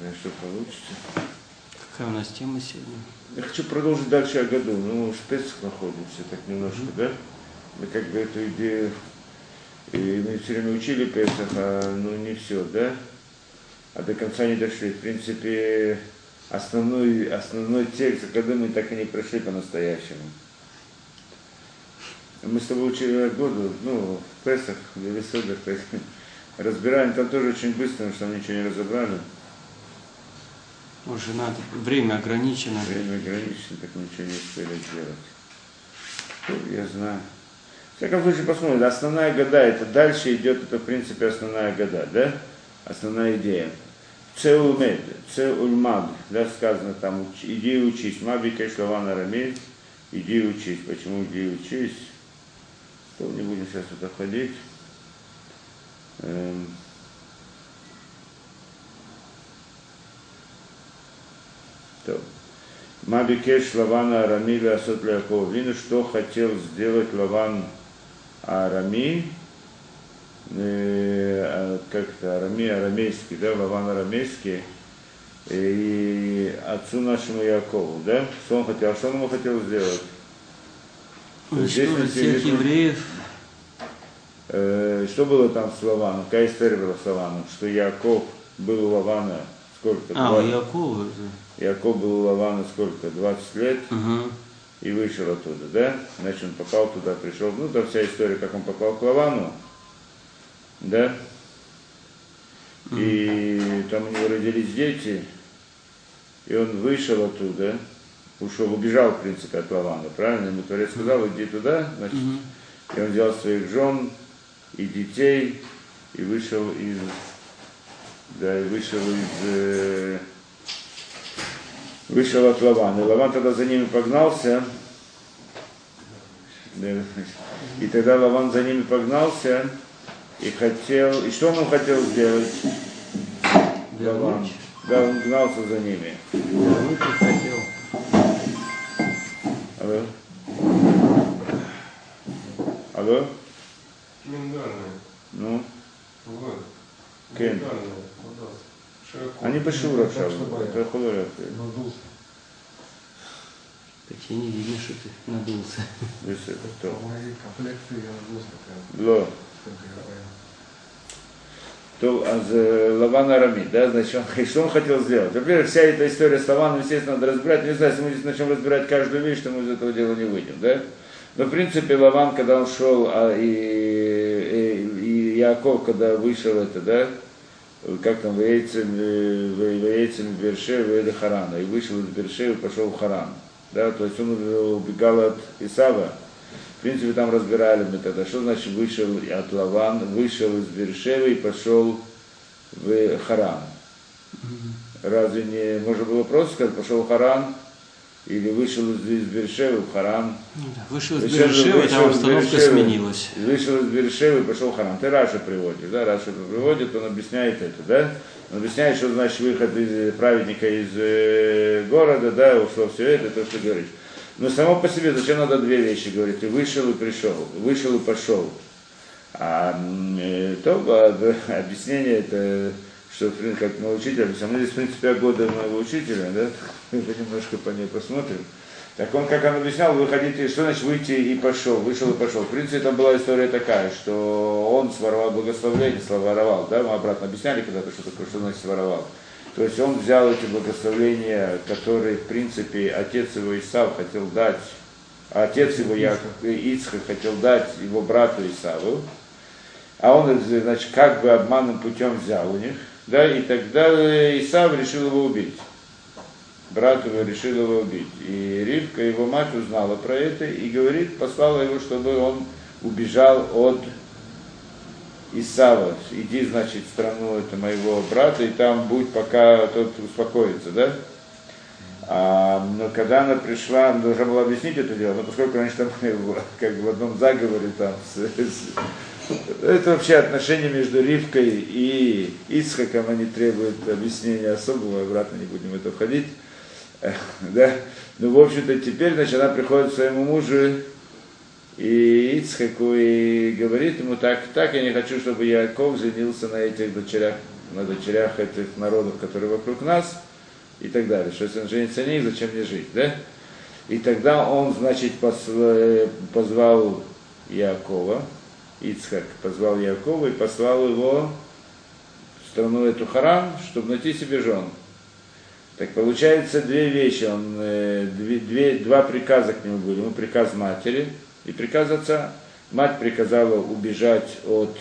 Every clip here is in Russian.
знаю, что получится. Какая у нас тема сегодня? Я хочу продолжить дальше о году. Ну, мы в Песах находимся, так немножко, да? Мы как бы эту идею, и мы все время учили Песах, а ну не все, да? А до конца не дошли. В принципе, основной, основной текст года мы так и не прошли по-настоящему. Мы с тобой учили году, ну, в Песах, в Весодах, разбираем, там тоже очень быстро, потому что ничего не разобрали. Уже надо, время ограничено. Время ограничено, так ничего не успели сделать. Ну, я знаю. В всяком случае, посмотрим. Основная года, это дальше идет, это в принципе основная года, да? Основная идея. Цеулмед, цеульмад, да, сказано там, иди учись. Маби кешлаван арамей, иди учись. Почему иди учись? То не будем сейчас туда ходить. Эм. То. Мабикеш Лавана Арами Асот Якова Вину, что хотел сделать Лаван Арами, э, а, как это, Арами, арамейский, да, Лаван арамейский, и отцу нашему Якову, да, что он хотел, а что он ему хотел сделать? Здесь Уничтожить мы всех видим- евреев. Э, что было там с Лаваном? Какая история была с Лаваном? Что Яков был у Лавана сколько? А, у Якова. Яков был у Лавана сколько? 20 лет Ага. и вышел оттуда, да? Значит, он попал туда, пришел. Ну, там вся история, как он попал к Лавану, да? И там у него родились дети, и он вышел оттуда, ушел, убежал, в принципе, от Лавана, правильно? Ему Творец сказал, иди туда, значит, Мгм. и он взял своих жен и детей и вышел из, да, и вышел из, э, вышел от Лавана. И Лаван тогда за ними погнался. И тогда Лаван за ними погнался и хотел, и что он хотел сделать? Лаван. Да, он гнался за ними. Алло? Алло? Миндальная. Ну, Вот. Кен. Миндальная. Они. Надулся. По тебе не видно, что ты надулся. То есть это кто? Комплекции я надулся. Ло. То а за Лаван Арами, да, значит, он, что он хотел сделать? Во-первых, вся эта история с Лаваном, естественно, надо разбирать. Не знаю, если мы здесь начнем разбирать каждую вещь, то мы из этого дела не выйдем, да? Но, в принципе, Лаван, когда он шел, а, и, и, и Яков, когда вышел это, да, как там, Вейцем, Вейцем Бершева или Харана, и вышел из Бершева и пошел в Харан, да, то есть он убегал от Исава, в принципе, там разбирали мы тогда, что значит вышел от Лаван, вышел из Бершевы и пошел в Харан. Разве не можно было просто сказать, пошел в Харан, или вышел из, из Бершевы в Харан, Ну Вышел из Бершевы, вышел там из обстановка Бершевы. сменилась. Вышел из Бершевы пошел в Харан. Ты Раши приводишь, да, Раши приводит, он объясняет это, да? Он объясняет, что значит выход из праведника из э, города, да, ушло все это, то, что ты говоришь. Но само по себе зачем надо две вещи говорить? И вышел и пришел, вышел и пошел. А э, то а, объяснение это, что как мой учитель, объяснял. мы здесь, в принципе, года моего учителя, да, мы немножко по ней посмотрим. Так он, как он объяснял, выходите, что значит выйти и пошел, вышел и пошел. В принципе, там была история такая, что он своровал благословление, своровал, да, мы обратно объясняли когда-то, что такое, что значит своровал. То есть он взял эти благословения, которые, в принципе, отец его Исав хотел дать, а отец его Ицхак хотел дать его брату Исаву, а он, значит, как бы обманным путем взял у них, да, и тогда Исав решил его убить. Брат его решил его убить. И Ривка, его мать, узнала про это и говорит, послала его, чтобы он убежал от Исава. Иди, значит, в страну это моего брата, и там будь, пока тот успокоится, да? А, но когда она пришла, она должна была объяснить это дело, но поскольку раньше там как бы в одном заговоре там с- с- это вообще отношения между Ривкой и Ицхаком, они требуют объяснения особого, обратно не будем в это входить. Да? Ну, в общем-то, теперь, значит, она приходит к своему мужу и Ицхаку и говорит ему так, так, я не хочу, чтобы Яков женился на этих дочерях на дочерях этих народов, которые вокруг нас, и так далее. Что если он женится на них, зачем мне жить, да? И тогда он, значит, позвал Якова, Ицхак позвал Якова и послал его в страну эту Харан, чтобы найти себе жен. Так получается две вещи, он, э, две, две, два приказа к нему были. Ему приказ матери и приказ отца. Мать приказала убежать от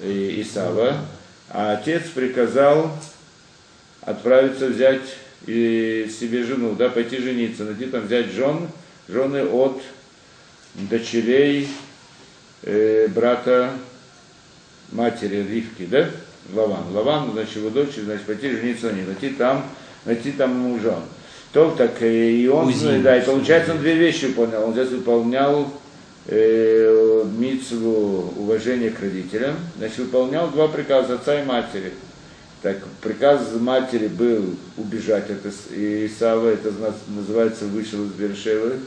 э, Исава, а отец приказал отправиться взять и себе жену, да, пойти жениться, найти там взять жен, жены от дочерей э, брата матери Ривки, да, Лаван. Лаван, значит, его дочь, значит, пойти жениться на ней, найти там, найти там ему жен. То так э, и он, Узин. да, и получается он две вещи выполнял. Он здесь выполнял э, митцву уважения к родителям, значит, выполнял два приказа отца и матери. Так, приказ матери был убежать от Исава, это называется вышел из Бершевы.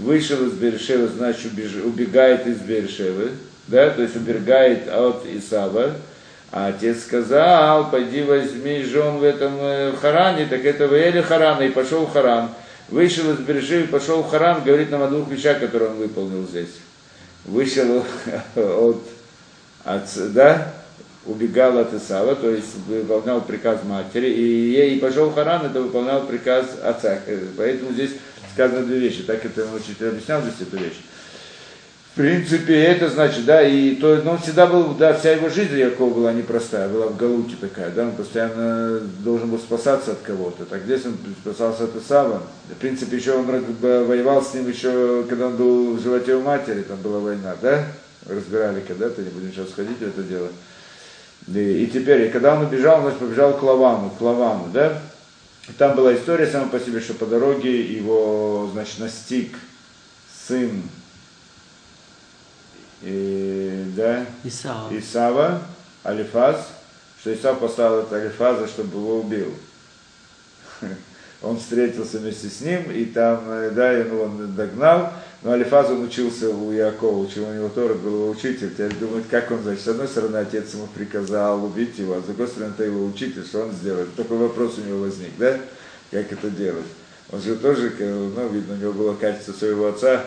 Вышел из Бершевы, значит убегает из Бершевы, да, то есть убегает от Исава. А отец сказал, пойди возьми жен в этом э, Харане, так это Ваэли Харана, и пошел в Харан. Вышел из Бершевы, пошел в Харан, говорит нам о двух вещах, которые он выполнил здесь. Вышел от отца, да, убегал от Исава, то есть выполнял приказ матери, и ей пошел Харан, это выполнял приказ отца. Поэтому здесь сказано две вещи. Так это учитель объяснял здесь эту вещь. В принципе, это значит, да, и то, но он всегда был, да, вся его жизнь Якова была непростая, была в Галуте такая, да, он постоянно должен был спасаться от кого-то. Так здесь он спасался от Исава. В принципе, еще он воевал с ним еще, когда он был в животе у матери, там была война, да, разбирали когда-то, не будем сейчас ходить в это дело. И, и теперь, и когда он убежал, он побежал к Лавану, к Лавану, да? И там была история сама по себе, что по дороге его, значит, настиг сын, и, да, Исава. Исава, Алифаз, что Исав послал от Алифаза, чтобы его убил. Он встретился вместе с ним, и там, э, да, он догнал, но Алифаз он учился у Якова, учил у него Тора, был его учитель. Теперь думает, как он, значит, с одной стороны, отец ему приказал убить его, а с другой стороны, это его учитель, что он сделает. Такой вопрос у него возник, да? Как это делать? Он же тоже, ну, видно, у него было качество своего отца,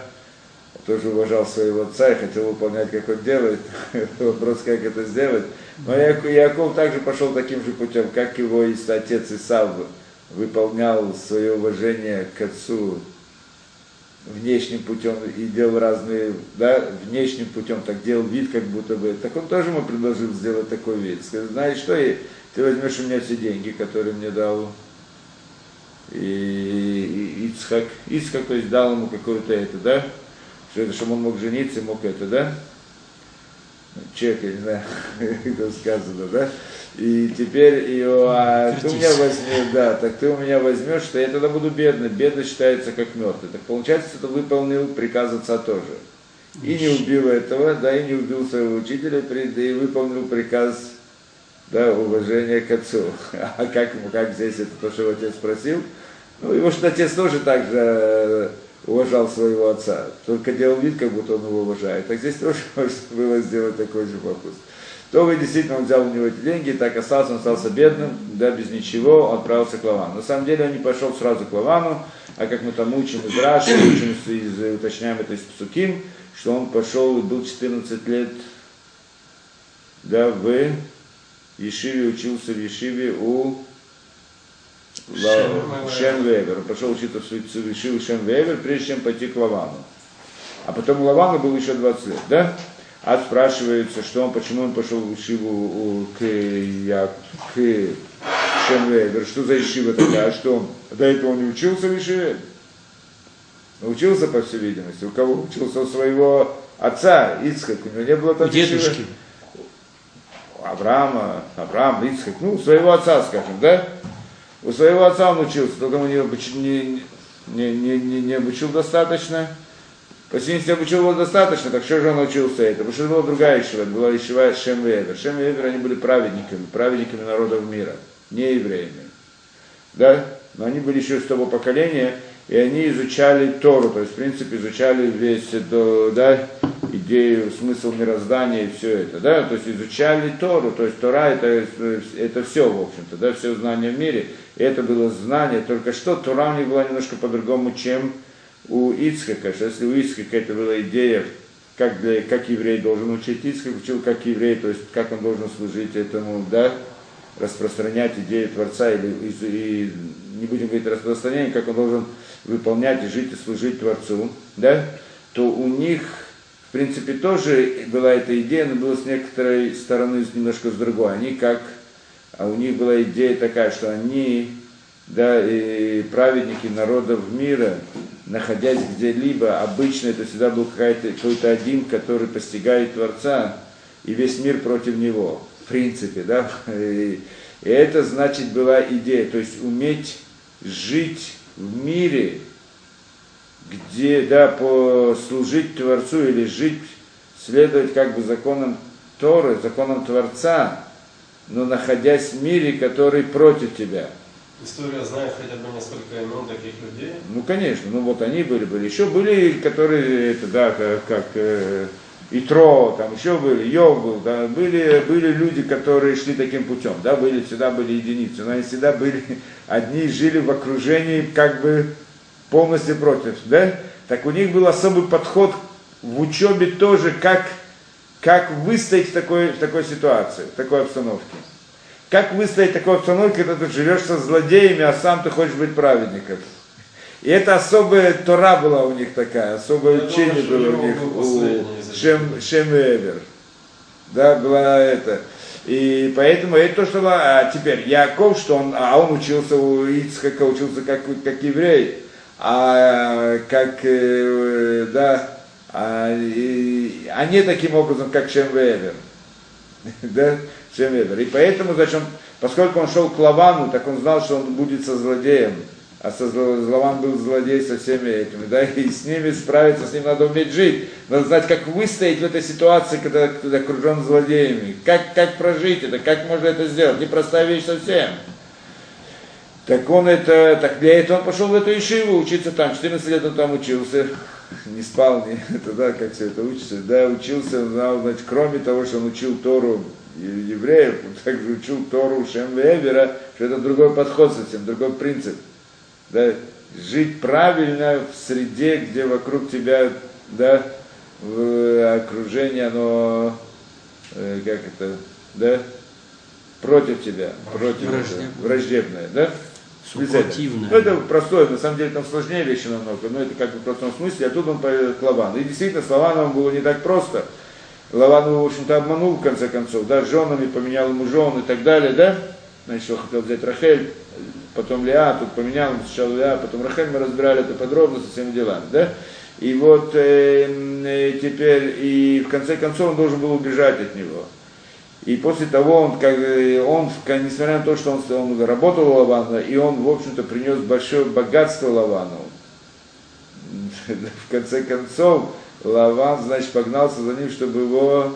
тоже уважал своего отца и хотел выполнять, как он делает. Вопрос, как это сделать. Но Яков также пошел таким же путем, как его отец Исав выполнял свое уважение к отцу внешним путем и делал разные, да, внешним путем, так делал вид, как будто бы. Так он тоже ему предложил сделать такой вид. Сказал, знаешь что, ты возьмешь у меня все деньги, которые мне дал и, и Ицхак, Ицхак, то есть дал ему какое-то это, да, что это, чтобы он мог жениться, мог это, да, я не знаю, это сказано, да, и теперь ее, а ты у меня возьмешь, да, так ты у меня возьмешь, что я тогда буду бедный. Бедный считается как мертвый. Так получается, что ты выполнил приказ отца тоже. И не убил этого, да, и не убил своего учителя, и выполнил приказ, да, уважения к отцу. А как, как здесь это то, что его отец спросил? Ну, его что отец тоже так же э, уважал своего отца, только делал вид, как будто он его уважает. Так здесь тоже можно было сделать такой же вопрос то вы действительно он взял у него эти деньги, так остался, он остался бедным, да, без ничего, отправился к Лавану. На самом деле он не пошел сразу к Лавану, а как мы там учим из Раши, учим, из, уточняем это из Псуким, что он пошел и был 14 лет, да, в Ешиве, учился в Ешиве у Шемвевер. Он пошел учиться в Ешиву Шемвевер, прежде чем пойти к Лавану. А потом у Лавана был еще 20 лет, да? А спрашивается, что он, почему он пошел в Ишиву к, я, к Шемвейвер, что за Ишива такая, а что он, до этого он не учился в Ишиве? Учился, по всей видимости. У кого учился? У своего отца, Ицхак. У него не было там Дедушки. Авраама, Авраам, Ицхак. Ну, у своего отца, скажем, да? У своего отца он учился, только он не, не, не, не, не, не обучил достаточно. Если не обучил его достаточно, так что же он учился это? Потому что это была другая ишива, это была ишива Шем Вевер. Шем Вевер, они были праведниками, праведниками народов мира, не евреями. Да? Но они были еще из того поколения, и они изучали Тору, то есть, в принципе, изучали весь, да, и идею, смысл мироздания и все это, да, то есть изучали Тору, то есть Тора это, это все, в общем-то, да, все знания в мире, и это было знание, только что Тора у них была немножко по-другому, чем у Ицхака, что если у Ицхака это была идея, как, для, как еврей должен учить Ицхак, учил как еврей, то есть как он должен служить этому, да, распространять идею Творца, или и, и не будем говорить распространение, как он должен выполнять и жить и служить Творцу, да, то у них, в принципе, тоже была эта идея, но была с некоторой стороны немножко с другой. Они как, а у них была идея такая, что они, да, и праведники народов мира, находясь где-либо, обычно это всегда был какой-то один, который постигает Творца, и весь мир против него, в принципе, да. И, и это, значит, была идея, то есть уметь жить в мире, где, да, послужить Творцу или жить, следовать как бы законам Торы, законам Творца, но находясь в мире, который против тебя. История знает хотя бы несколько имен таких людей? Ну, конечно, ну вот они были, были. Еще были, которые, это, да, как, как э, Итро, там еще были, Йов был, да, были, были люди, которые шли таким путем, да, были, всегда были единицы, но они всегда были, одни жили в окружении как бы полностью против, да? Так у них был особый подход в учебе тоже, как, как выстоять в такой, в такой ситуации, в такой обстановке. Как выстоять в такой обстановке, когда ты живешь со злодеями, а сам ты хочешь быть праведником. И это особая Тора была у них такая, особое Я учение думаю, было у них, у Шем, Шем Эвер. Да, была это. И поэтому это то, что... А теперь Яков, что он, а он учился у Ицхака, учился как, как еврей а как, э, да, а, и, а не таким образом, как Шемвевер. да, Шемвевер. И поэтому, он, поскольку он шел к Лавану, так он знал, что он будет со злодеем. А со Лаван был злодей со всеми этими, да, и с ними справиться, с ним надо уметь жить. Надо знать, как выстоять в этой ситуации, когда ты окружен злодеями. Как, как прожить это, как можно это сделать. Непростая вещь совсем. Так он это, так для этого он пошел в эту Ишиву учиться там, 14 лет он там учился, не спал, не, это, да, как все это учится, да, учился, он знал, значит, кроме того, что он учил Тору евреев, он также учил Тору Шем что это другой подход совсем, другой принцип, да, жить правильно в среде, где вокруг тебя, да, в окружении оно, э, как это, да, против тебя, против враждебное, враждебное да? Супротивное. Ну, это простое, на самом деле там сложнее вещи намного, но это как бы в простом смысле, а тут он поет к Лавану. И действительно, с Лаваном было не так просто. Лаван его, в общем-то, обманул в конце концов, да, с женами, поменял ему жен и так далее, да? Значит, он хотел взять Рахель, потом Леа, тут поменял, сначала Леа, потом Рахель, мы разбирали это подробно со всеми делами, да? И вот э, э, теперь, и в конце концов он должен был убежать от него. И после того он, как, он, несмотря на то, что он, он работал у Лавана, и он, в общем-то, принес большое богатство Лавану, в конце концов, Лаван, значит, погнался за ним, чтобы его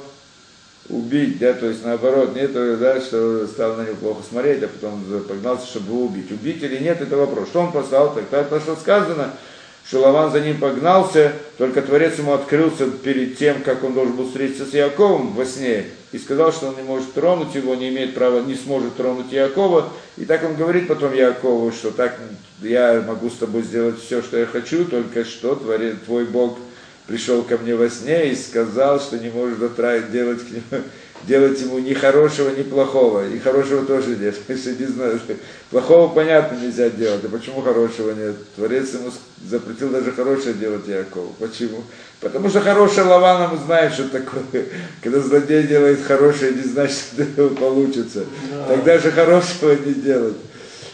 убить, да, то есть наоборот, не то, да, что стал на него плохо смотреть, а потом погнался, чтобы его убить. Убить или нет, это вопрос. Что он послал? Так то, что сказано, что Лаван за ним погнался, только Творец ему открылся перед тем, как он должен был встретиться с Яковом во сне, и сказал, что он не может тронуть его, не имеет права, не сможет тронуть Якова. И так он говорит потом Якову, что так я могу с тобой сделать все, что я хочу, только что творец, твой Бог пришел ко мне во сне и сказал, что не может делать к нему делать ему ни хорошего, ни плохого. И хорошего тоже нет. не знаю, плохого, понятно, нельзя делать. А почему хорошего нет? Творец ему запретил даже хорошее делать Якову. Почему? Потому что хорошее Лавана мы знаем, что такое. Когда злодей делает хорошее, не значит, что это получится. Да. Тогда же хорошего не делать.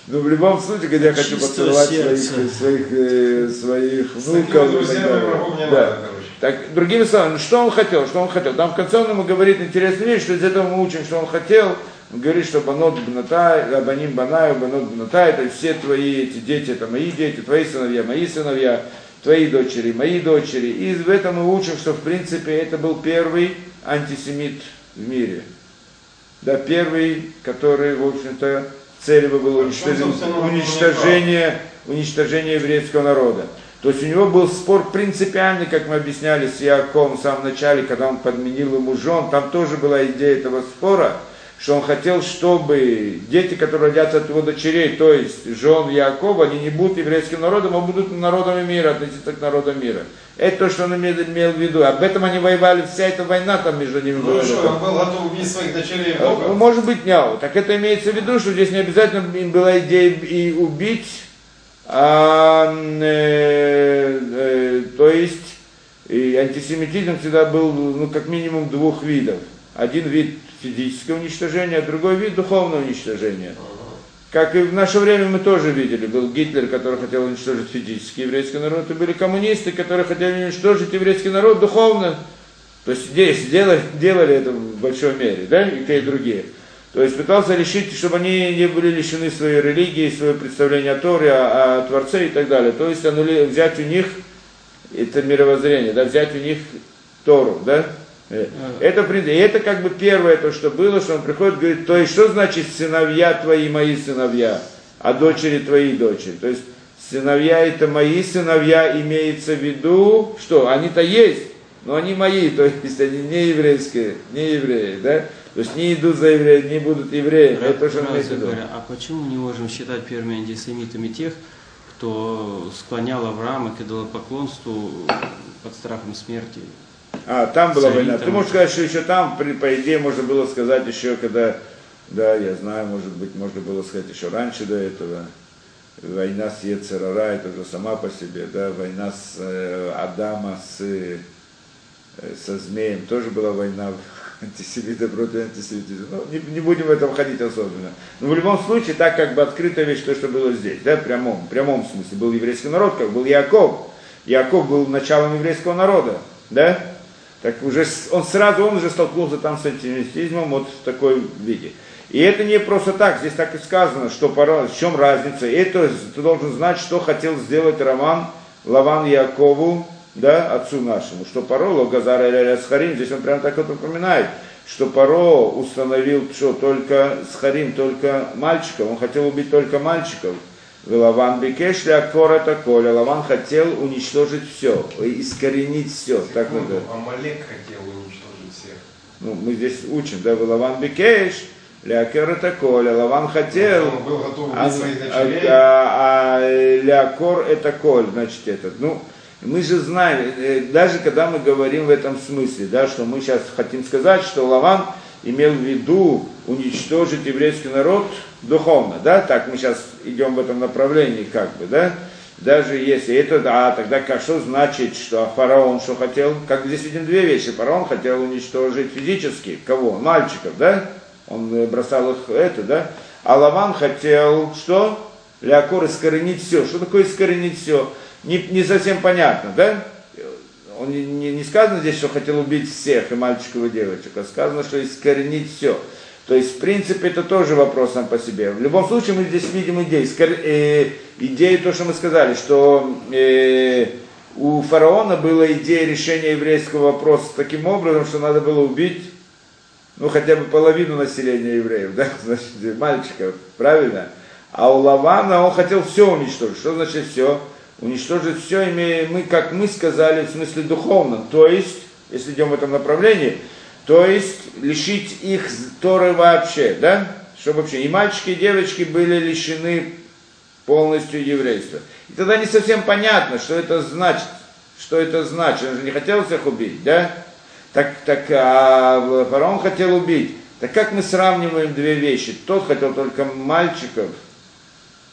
Но в любом случае, когда я хочу поцеловать своих, своих, э, своих внуков. С такими да. так, другими словами, что он хотел, что он хотел. Там в конце он ему говорит интересную вещь, что из этого мы учим, что он хотел. Он говорит, что банот бнатай, абаним банаю, банот бнатай, это все твои эти дети, это мои дети, твои сыновья, мои сыновья, твои дочери, мои дочери. И в этом мы учим, что в принципе это был первый антисемит в мире. Да, первый, который, в общем-то, целью было уничтожение, уничтожение, уничтожение еврейского народа. То есть у него был спор принципиальный, как мы объясняли с Яковом в самом начале, когда он подменил ему жен. Там тоже была идея этого спора, что он хотел, чтобы дети, которые родятся от его дочерей, то есть жен Якова, они не будут еврейским народом, а будут народами мира, относиться к народам мира. Это то, что он имел, имел в виду. Об этом они воевали, вся эта война там между ними Ну была. что, он был готов убить своих дочерей? Ну, Может быть, няу. Так это имеется в виду, что здесь не обязательно им была идея и убить, а, э, э, то есть и антисемитизм всегда был ну, как минимум двух видов. Один вид физического уничтожения, а другой вид духовного уничтожения. Как и в наше время мы тоже видели, был Гитлер, который хотел уничтожить физический еврейский народ, и были коммунисты, которые хотели уничтожить еврейский народ духовно. То есть здесь делали, делали это в большой мере, да, и те, и другие. То есть пытался решить, чтобы они не были лишены своей религии, своего представления о Торе, о, о Творце и так далее. То есть взять у них это мировоззрение, да, взять у них Тору, да. Э, Это, и это как бы первое то, что было, что он приходит, говорит, то есть что значит сыновья твои, мои сыновья, а дочери твои дочери. То есть сыновья это мои сыновья, имеется в виду, что они-то есть, но они мои, то есть они не еврейские, не евреи, да? То есть не идут за евреи, не будут евреями, это виду. говоря, а почему мы не можем считать первыми антисемитами тех, кто склонял Авраама к идолопоклонству под страхом смерти? А, там была война. Ты можешь сказать, что еще там, при- по идее, можно было сказать еще, когда, да, я знаю, может быть, можно было сказать еще раньше до этого. Война с Ецерара, это уже сама по себе, да, война с э, Адама с, э, со змеем, тоже была война антисемита против антисемитизма. Ну, не, не будем в этом ходить особенно. Но в любом случае, так как бы открытая вещь, то, что было здесь, да, в прямом, в прямом смысле. Был еврейский народ, как был Яков. Яков был началом еврейского народа, да? Так уже он сразу, он уже столкнулся там с антисемитизмом вот в такой виде. И это не просто так, здесь так и сказано, что пора, в чем разница. И это ты должен знать, что хотел сделать Роман Лаван Якову, да, отцу нашему, что Паро, Логазара или Схарим, здесь он прямо так вот упоминает, что Паро установил, что только Схарим, только мальчиков, он хотел убить только мальчиков. Лаван Бекеш Лякор это Коля. Лаван хотел уничтожить все, искоренить все. Так мы говорим. Амалек хотел уничтожить всех. Ну, мы здесь учим, да, Лаван Бекеш, Лякер это Коля. Лаван хотел, Он был готов а, а, а, а Лякор это Коль, значит, этот. Ну, мы же знаем, э, даже когда мы говорим в этом смысле, да, что мы сейчас хотим сказать, что Лаван имел в виду уничтожить еврейский народ духовно, да, так мы сейчас идем в этом направлении, как бы, да, даже если это, да, тогда как, что значит, что фараон что хотел, как здесь видим две вещи, фараон хотел уничтожить физически, кого, мальчиков, да, он э, бросал их, это, да, а Лаван хотел, что, Леокор искоренить все, что такое искоренить все, не, не совсем понятно, да, он не, не сказано здесь, что хотел убить всех, и мальчиков, и девочек, а сказано, что искоренить все. То есть, в принципе, это тоже вопрос сам по себе. В любом случае, мы здесь видим идею. Э, идею, то, что мы сказали, что э, у фараона была идея решения еврейского вопроса таким образом, что надо было убить, ну, хотя бы половину населения евреев, да, значит, мальчиков, правильно? А у Лавана он хотел все уничтожить. Что значит все? Уничтожить все, имея мы, как мы сказали, в смысле духовном. То есть, если идем в этом направлении, то есть лишить их Торы вообще, да? Чтобы вообще и мальчики, и девочки были лишены полностью еврейства. И тогда не совсем понятно, что это значит. Что это значит? Он же не хотел всех убить, да? Так, так а фараон хотел убить. Так как мы сравниваем две вещи? Тот хотел только мальчиков,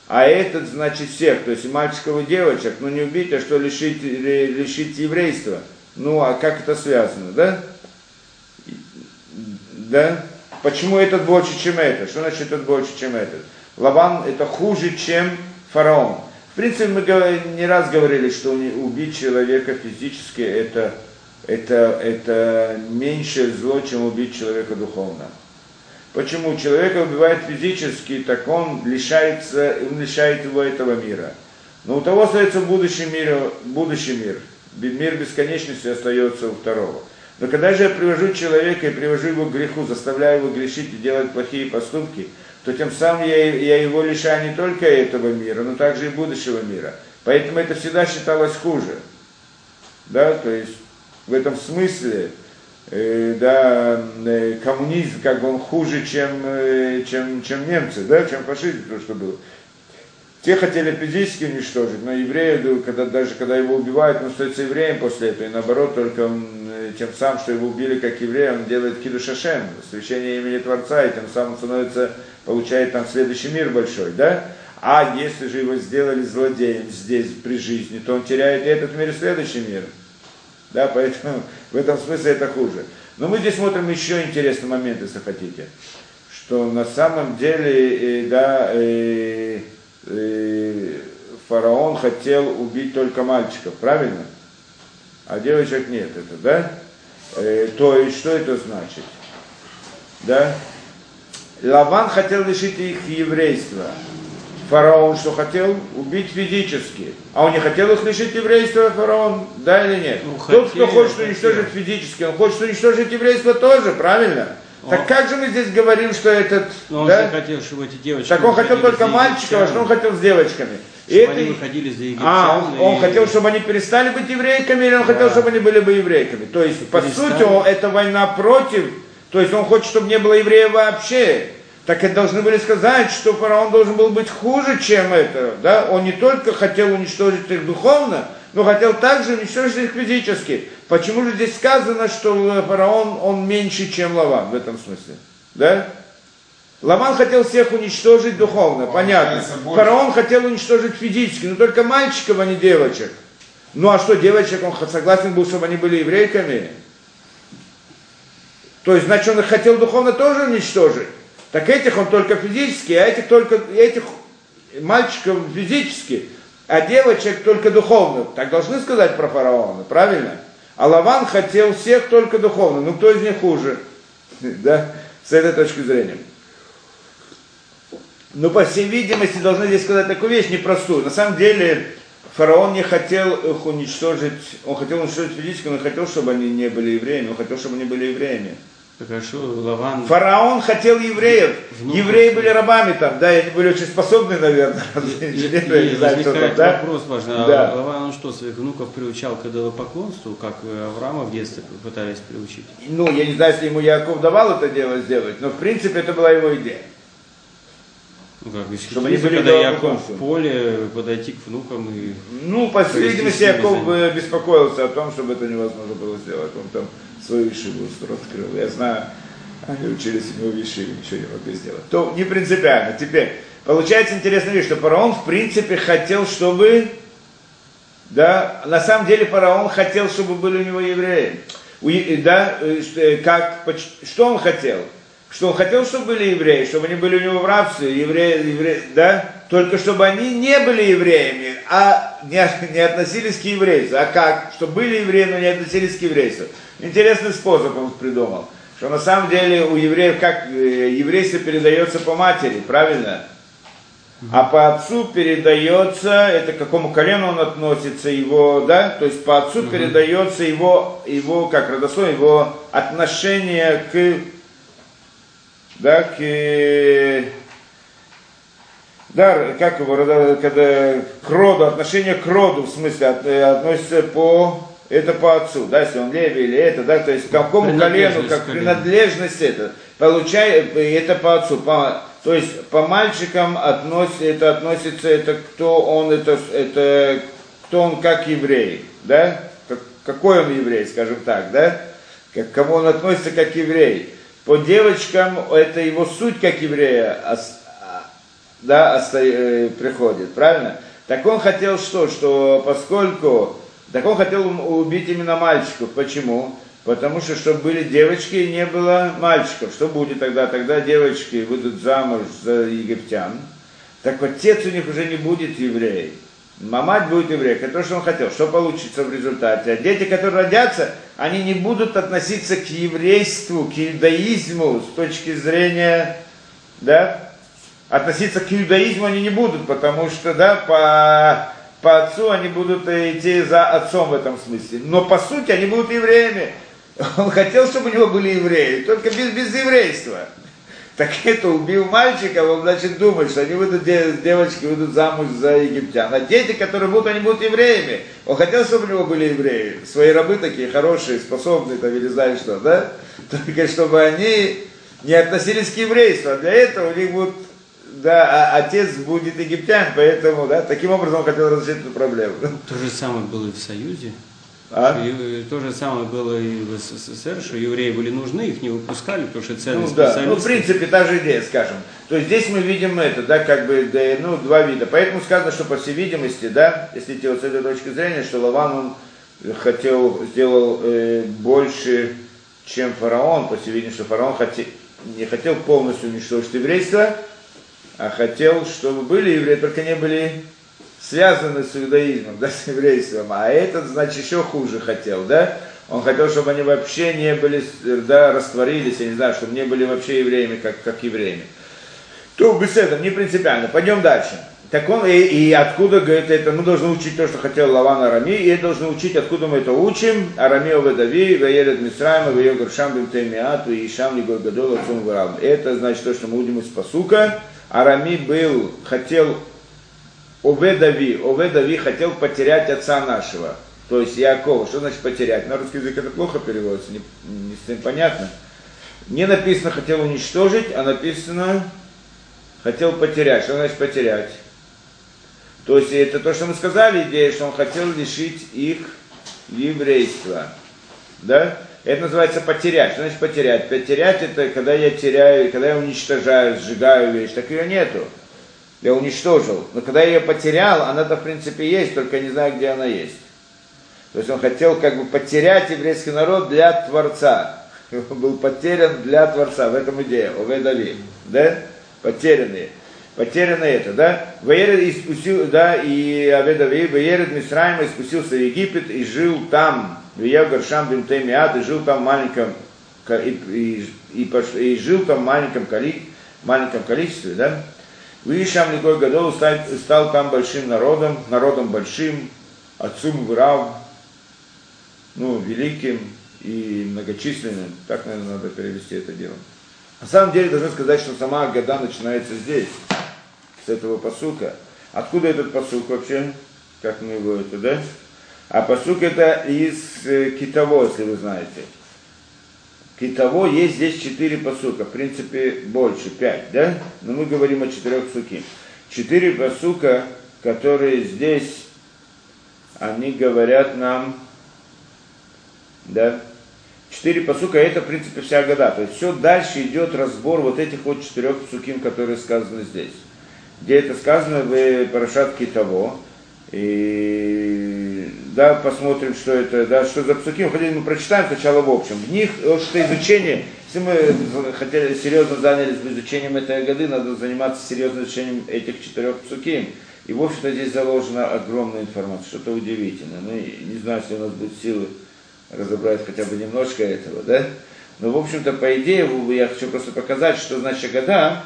а этот, значит, всех, то есть мальчиков, и девочек, но не убить, а что лишить, ли- лишить еврейства. Ну, а как это связано, да? Да? Почему этот больше, чем этот? Что значит этот больше, чем этот? Лаван это хуже, чем фараон. В принципе, мы не раз говорили, что убить человека физически это, это, это меньшее зло, чем убить человека духовно. Почему человека убивает физически, так он лишается, он лишает его этого мира. Но у того остается в будущем мире, будущий мир. Мир бесконечности остается у второго. Но когда же я привожу человека и привожу его к греху, заставляю его грешить и делать плохие поступки, то тем самым я, я его лишаю не только этого мира, но также и будущего мира. Поэтому это всегда считалось хуже. Да, то есть в этом смысле э, да, э, коммунизм как бы он хуже, чем, э, чем, чем немцы, да, чем фашизм, то, что было. Те хотели физически уничтожить, но евреи, когда, даже когда его убивают, он остается евреем после этого. И наоборот, только он, э, тем самым, что его убили как еврея, он делает киду шашем, священие имени Творца, и тем самым становится, получает там следующий мир большой, да? А если же его сделали злодеем здесь, при жизни, то он теряет и этот мир, и следующий мир. Да, поэтому в этом смысле это хуже. Но мы здесь смотрим еще интересный момент, если хотите, что на самом деле, э, да, э, фараон хотел убить только мальчиков, правильно? А девочек нет, это, да? Э, то есть, что это значит? Да? Лаван хотел лишить их еврейства. Фараон что хотел? Убить физически. А он не хотел их лишить еврейства, фараон? Да или нет? Ну, Тот, кто хотел, хочет хотел. уничтожить физически, он хочет уничтожить еврейство тоже, правильно? Так как же мы здесь говорим, что этот... Но он да? хотел, чтобы эти девочки... Так он хотел только мальчиков, а что он хотел с девочками? И чтобы это они и- выходили за египтян. А, он, он и- хотел, чтобы они перестали быть еврейками, или он Да. хотел, чтобы они были бы еврейками? То есть, по Перестали. сути, он- это война против, то есть он хочет, чтобы не было евреев вообще. Так это должны были сказать, что фараон должен был быть хуже, чем это. Да? Он не только хотел уничтожить их духовно, но хотел также уничтожить их физически. Почему же здесь сказано, что фараон, он меньше, чем Лаван в этом смысле? Да? Лаван хотел всех уничтожить духовно, понятно. Получается, больше. Фараон хотел уничтожить физически, но только мальчиков, а не девочек. Ну а что, девочек, он согласен был, чтобы они были еврейками? То есть, значит, он их хотел духовно тоже уничтожить. Так этих он только физически, а этих только, этих мальчиков физически, а девочек только духовно. Так должны сказать про фараона, правильно? А Лаван хотел всех только духовно. Ну кто из них хуже? Да? С этой точки зрения. Ну, по всей видимости, должны здесь сказать такую вещь непростую. На самом деле, фараон не хотел их уничтожить, он хотел уничтожить физически, но хотел, чтобы они не были евреями, он хотел, чтобы они были евреями. Что Лаван... Фараон хотел евреев. Внуков. Евреи были рабами там, да, они были очень способны, наверное, И, инженеры, и знаю, там, да? вопрос важный. А Да. Лаван, он что, своих внуков приучал к идолопоклонству, как э, Авраама в детстве пытались приучить? Ну, я не знаю, если ему Яков давал это дело сделать, но в принципе это была его идея. Ну, как, из Чтобы они были когда Яков в поле, подойти к внукам и... Ну, по всей видимости, Яков беспокоился о том, чтобы это невозможно было сделать. Он там свою вишиву открыл. Я знаю, они учились у него в вишиве, ничего не могли сделать. То не принципиально. Теперь, получается интересная вещь, что фараон, в принципе, хотел, чтобы... Да, на самом деле фараон хотел, чтобы были у него евреи. У е- да, э, э, как, что он хотел? Что он хотел, чтобы были евреи, чтобы они были у него в рабстве, евреи, евреи, да? Только чтобы они не были евреями, а не, не относились к еврейству. А как? Чтобы были евреи, но не относились к еврейству. Интересный способ он придумал. Что на самом деле у евреев, как э, еврейство передается по матери, правильно? А по отцу передается, это к какому колену он относится, его, да, то есть по отцу передается его, его, как родословие, его отношение к, да, к, э, да, как его, когда, к роду, отношение к роду, в смысле, от- э, относится по, это по отцу, да, если он леви или это, да, то есть к какому колену, как принадлежность это, получает, это по отцу, по, то есть по мальчикам относится, это относится, это кто он, это, это кто он как еврей, да, как, какой он еврей, скажем так, да, как, к кому он относится как еврей. По девочкам это его суть как еврея а, да, э, приходит, правильно? Так он хотел что? Что поскольку, так он хотел убить именно мальчиков. Почему? Потому что, чтобы были девочки и не было мальчиков. Что будет тогда? Тогда девочки выйдут замуж за египтян. Так отец у них уже не будет еврей. А мать будет еврейка. То, что он хотел. Что получится в результате? А дети, которые родятся, они не будут относиться к еврейству, к иудаизму с точки зрения, да, относиться к иудаизму они не будут, потому что, да, по, по отцу они будут идти за отцом в этом смысле. Но по сути они будут евреями. Он хотел, чтобы у него были евреи, только без, без еврейства. так это убил мальчика, он значит думает, что они выйдут, девочки выйдут замуж за египтян. А дети, которые будут, они будут евреями. Он хотел, чтобы у него были евреи. Свои рабы такие хорошие, способные, там, или знаешь что, да? Только чтобы они не относились к еврейству. А для этого у них будут, да, а отец будет египтян, поэтому, да, таким образом он хотел разрешить эту проблему. То же самое было и в Союзе. А? И то же самое было и в СССР, что евреи были нужны, их не выпускали, потому что ценные Ну да, ну в принципе та же идея, скажем. То есть здесь мы видим это, да, как бы, да, ну, два вида. Поэтому сказано, что по всей видимости, да, если идти вот с этой точки зрения, что Лаван он хотел, сделал э, больше, чем фараон, по всей видимости, что фараон хотел, не хотел полностью уничтожить еврейство, а хотел, чтобы были евреи, только не были связаны с иудаизмом, да, с еврейством, а этот, значит, еще хуже хотел, да, он хотел, чтобы они вообще не были, да, растворились, я не знаю, чтобы не были вообще евреями, как, как евреями. То этого не принципиально. Пойдем дальше. Так он, и, и откуда, говорит, это мы должны учить то, что хотел Лаван Арами, и должны учить, откуда мы это учим. Арами Оведави, Ваерет Мисраима, Ваегор Шам Бимтемиату, и Шам Лигой Гадол, Отцом. Это значит то, что мы увидим из посука. Арами был, хотел Оведави, Оведави хотел потерять отца нашего, то есть Якова. Что значит потерять? На русский язык это плохо переводится, не, не совсем понятно. Не написано хотел уничтожить, а написано хотел потерять. Что значит потерять? То есть это то, что мы сказали, идея, что он хотел лишить их еврейства. Да? Это называется потерять. Что значит потерять? Потерять это когда я теряю, когда я уничтожаю, сжигаю вещь, так ее нету я уничтожил. Но когда я ее потерял, она-то в принципе есть, только не знаю, где она есть. То есть он хотел как бы потерять еврейский народ для Творца. Он был потерян для Творца. В этом идея. Оведави. Да? Потерянные. Потеряно это, да? Ваерет испустил, да, и Аведави, Ваерет Мисраима спустился в Египет и жил там, в Ягоршам Бимтемиат, и жил там в маленьком, и, и, и, и жил там в маленьком, коли, маленьком количестве, да? Вишам Ликой Гадол стал, стал там большим народом, народом большим, отцом Грав, ну, великим и многочисленным. Так, наверное, надо перевести это дело. На самом деле, должны сказать, что сама года начинается здесь, с этого посука. Откуда этот посук вообще? Как мы его это, да? А посук это из э, Китово, если вы знаете. Китово есть здесь четыре посука, в принципе больше, пять, да? Но мы говорим о четырех суки. Четыре посука, которые здесь, они говорят нам, да, четыре посука, это в принципе вся года. То есть все дальше идет разбор вот этих вот четырех суким, которые сказаны здесь. Где это сказано в Парашат Китово. И да, посмотрим, что это, да, что за псуким. Хотели мы прочитаем сначала в общем. В них вот что изучение, если мы хотели серьезно занялись изучением этой годы, надо заниматься серьезным изучением этих четырех псуким. И в общем-то здесь заложена огромная информация, что-то удивительное. Ну, не знаю, если у нас будет силы разобрать хотя бы немножко этого, да? Но, в общем-то, по идее, я хочу просто показать, что значит года,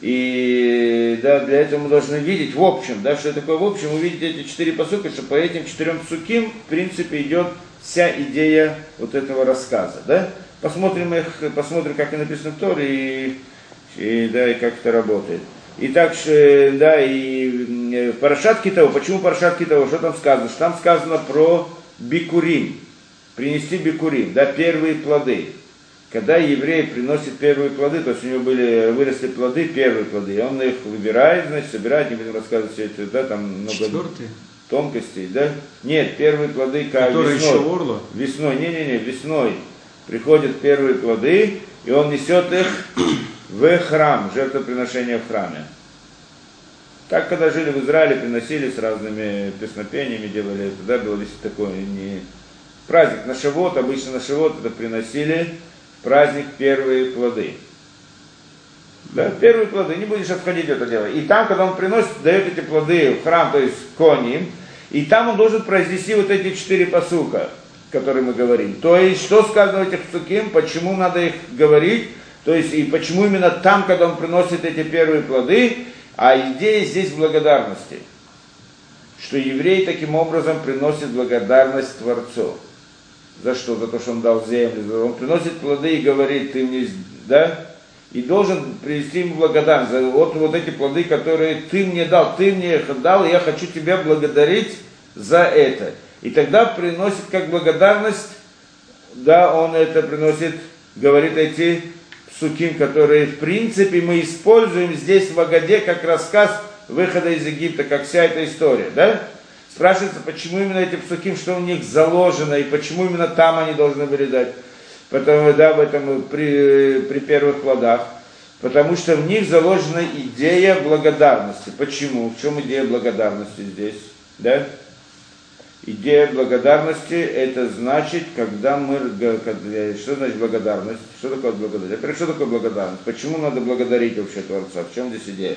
и да, для этого мы должны видеть в общем, да, что такое в общем, увидеть эти четыре посука, что по этим четырем суким, в принципе, идет вся идея вот этого рассказа. Да? Посмотрим их, посмотрим, как и написано в Торе, и, и, да, и как это работает. И так, да, и в Парашат Китово, почему Парашат Китово, что там сказано? Что там сказано про бикурим, принести бикурим, да, первые плоды когда еврей приносит первые плоды, то есть у него были, выросли плоды, первые плоды, и он их выбирает, значит, собирает, не будем рассказывать все это, да, там много Четвертый? тонкостей, да? Нет, первые плоды как Которые весной. еще орло? Весной, не-не-не, весной приходят первые плоды, и он несет их в храм, жертвоприношение в храме. Так, когда жили в Израиле, приносили с разными песнопениями, делали это, да, было весь такой не... праздник на Шавот, обычно на Шавот это приносили, праздник первые плоды. Да, первые плоды, не будешь отходить это дело. И там, когда он приносит, дает эти плоды в храм, то есть кони, и там он должен произнести вот эти четыре посука, которые мы говорим. То есть, что сказано в этих псуким, почему надо их говорить, то есть, и почему именно там, когда он приносит эти первые плоды, а идея здесь благодарности. Что еврей таким образом приносит благодарность Творцу. За что? За то, что он дал землю. Он приносит плоды и говорит, ты мне, да? и должен привести ему благодарность за вот, вот эти плоды, которые ты мне дал, ты мне их дал, и я хочу тебя благодарить за это. И тогда приносит как благодарность, да, он это приносит, говорит эти суким, которые в принципе мы используем здесь в Агаде как рассказ выхода из Египта, как вся эта история, да? Спрашивается, почему именно эти псуким, что у них заложено, и почему именно там они должны были дать. Потому, да, в этом при, при первых плодах. Потому что в них заложена идея благодарности. Почему? В чем идея благодарности здесь? Да? Идея благодарности это значит, когда мы... Что значит благодарность? Что такое благодарность? Во-первых, что такое благодарность? Почему надо благодарить вообще Творца? В чем здесь идея?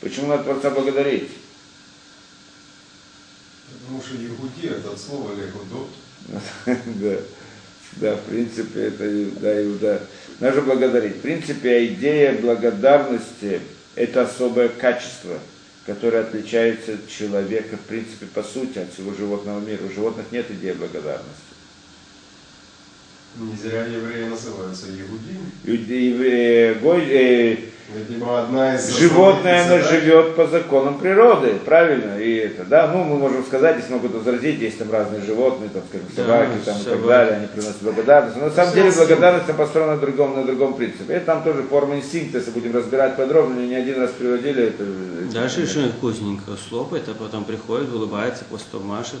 Почему надо Творца благодарить? Что Егуди это от слова Легудот. Да. Да, в принципе, это да, Иуда. Надо благодарить. В принципе, идея благодарности – это особое качество, которое отличается от человека, в принципе, по сути, от всего животного мира. У животных нет идеи благодарности. Не зря евреи называются Егудим. Иуде- э, из Животное, оно живет по законам природы, правильно? И это, да, ну, мы можем сказать, если могут возразить, есть там разные животные, там, скажем, Да, собаки там, и так собаки. далее, они приносят благодарность. Но на самом деле благодарность построена на другом, на другом принципе. Это там тоже форма инстинкта, если будем разбирать подробно, не один раз приводили это. Дальше что-нибудь вкусненькое слопает, а потом приходит, улыбается, после того машет.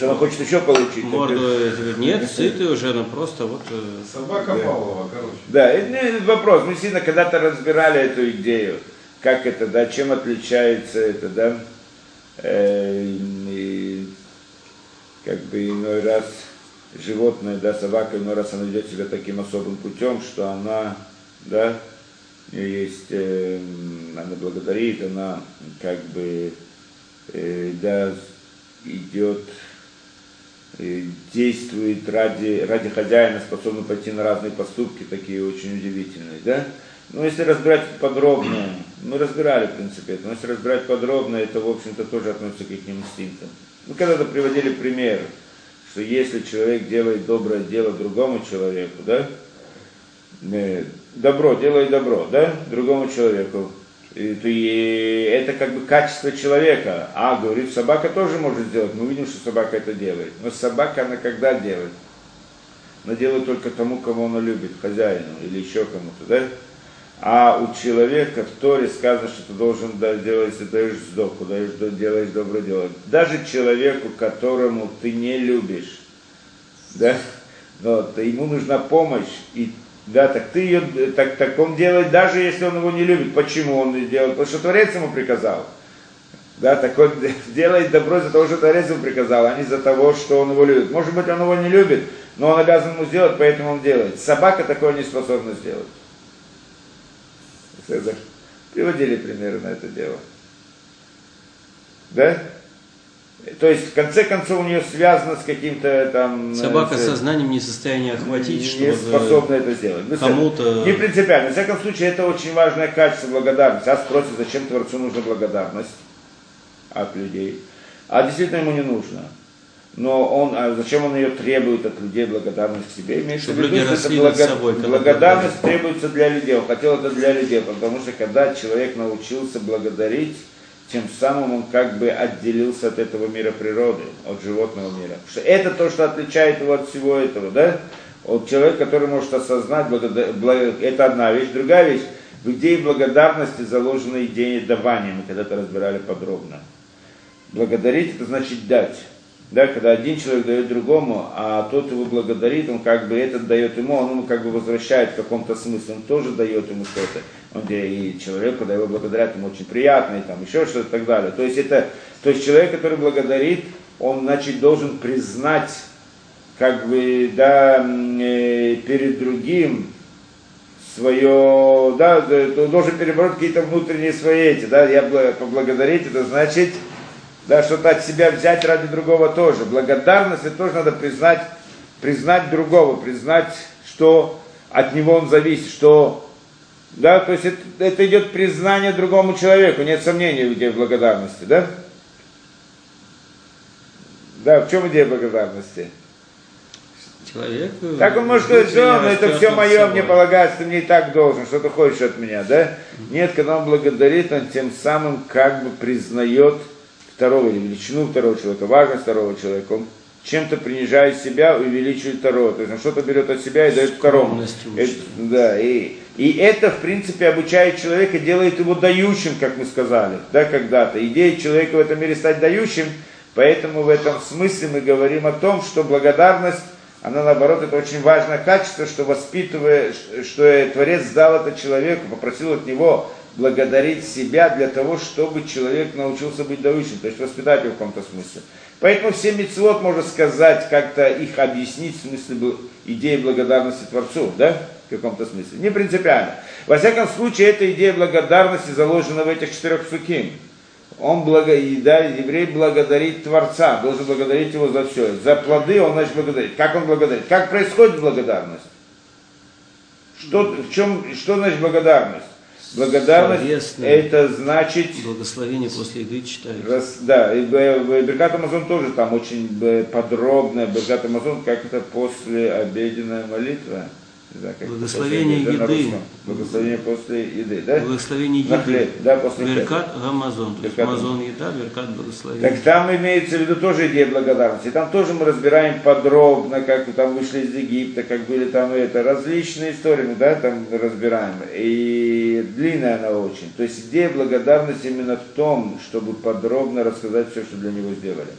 Что она хочет еще получить. Морду, э, говорит, нет, сытый уже, но просто вот... э, Собака Да. Павлова, короче. Да, это не вопрос. Мы сильно когда-то разбирали эту идею, как это, да, чем отличается это, да, Э, и как бы иной раз животное, да, собака иной раз она ведет себя таким особым путем, что она, да, у нее есть, э, она благодарит, она как бы, э, да, идет э, действует ради, ради хозяина, способна пойти на разные поступки, такие очень удивительные, да? Но если разбирать подробно, мы разбирали, в принципе, это, но если разбирать подробно, это, в общем-то, тоже относится к их инстинктам. Мы когда-то приводили пример, что если человек делает доброе дело другому человеку, да, э, добро, делает добро, да, другому человеку, и, то и это как бы качество человека. А, говорит, собака тоже может сделать. Мы видим, что собака это делает. Но собака, она когда делает? Она делает только тому, кого она любит, хозяину или еще кому-то, да? А у человека в Торе сказано, что ты должен делать, если даешь сдоку, даешь, да, делаешь доброе дело. Даже человеку, которому ты не любишь, да, но ему нужна помощь, и да, так ты ее, так, так он делает, даже если он его не любит. Почему он не делает? Потому что Творец ему приказал. Да, так он делает добро из-за того, что Творец ему приказал, а не из-за того, что он его любит. Может быть, он его не любит, но он обязан ему сделать, поэтому он делает. Собака такое не способна сделать. Приводили примеры на это дело. Да? То есть, в конце концов, у нее связано с каким-то там... э, Собака с- сознанием не в состоянии охватить, не чтобы способна это сделать. Ну, кому-то- Не принципиально. В всяком случае, это очень важное качество благодарности. А спросит, зачем Творцу нужна благодарность от людей. А действительно ему не нужно. Но он, а зачем он ее требует от людей благодарность к себе? Имеется Чтобы в виду, люди что над собой, благодарность требуется для людей. Он хотел это для людей, потому что когда человек научился благодарить, тем самым он как бы отделился от этого мира природы, от животного мира. Что это то, что отличает его от всего этого, да? Вот человек, который может осознать, благода- бла- это одна вещь. Другая вещь, в идее благодарности заложена идея давания, мы когда-то разбирали подробно. Благодарить это значит дать. Да, когда один человек дает другому, а тот его благодарит, он как бы этот дает ему, он ему как бы возвращает в каком-то смысле, он тоже дает ему что-то. И человек, когда его благодарят, ему очень приятно, и там еще что-то и так далее. То есть это, то есть человек, который благодарит, он, значит, должен признать, как бы, да, э, перед другим свое, да, должен перебороть какие-то внутренние свои эти, да, я бла- поблагодарить, это значит, да, что-то от себя взять ради другого тоже. Благодарность это тоже надо признать, признать другого, признать, что от него он зависит, что, да, то есть это, это идет признание другому человеку, нет сомнений в идее благодарности, да? Да, в чем идея благодарности? Человек... э, Так он может сказать, все, но это все мое, мне полагается, ты мне и так должен, что ты хочешь от меня, да? Нет, когда он благодарит, он тем самым как бы признает второго, или величину второго человека, важность второго человека. Он чем-то принижает себя, увеличивает второго. То есть он что-то берет от себя и дает второму. Это- да, и, и это, в принципе, обучает человека, делает его дающим, как мы сказали, да, когда-то. Идея человека в этом мире стать дающим, поэтому в этом смысле мы говорим о том, что благодарность, она наоборот, это очень важное качество, что воспитывая, что Творец дал это человеку, попросил от него благодарить себя для того, чтобы человек научился быть дающим, то есть воспитать его в каком-то смысле. Поэтому все мецвод, можно сказать, как-то их объяснить в смысле идеи благодарности Творцу, да, в каком-то смысле. Не принципиально. Во всяком случае, эта идея благодарности заложена в этих четырех суким. Он благо, и, да, еврей благодарит Творца, должен благодарить его за все. За плоды он значит благодарить. Как он благодарит? Как происходит благодарность? Что, в чем, что значит благодарность? Благодарность это значит Благословение после еды читают. Раз, да, и в Беркат Амазон тоже там очень э, подробно, Беркат Амазон, как это после обеденная молитва. Как это Благословение после еды, да, на. Благословение после еды, да? Благословение На еды. хлеб, да, после хлеба. Беркат гамазон. То есть Беркат мазон еда, беркат благословение. Так там имеется в виду тоже идея благодарности. Там тоже мы разбираем подробно, как мы там вышли из Египта, как были там это, различные истории, мы, да, там разбираем. И длинная она очень. То есть идея благодарности именно в том, чтобы подробно рассказать все, что для него сделали.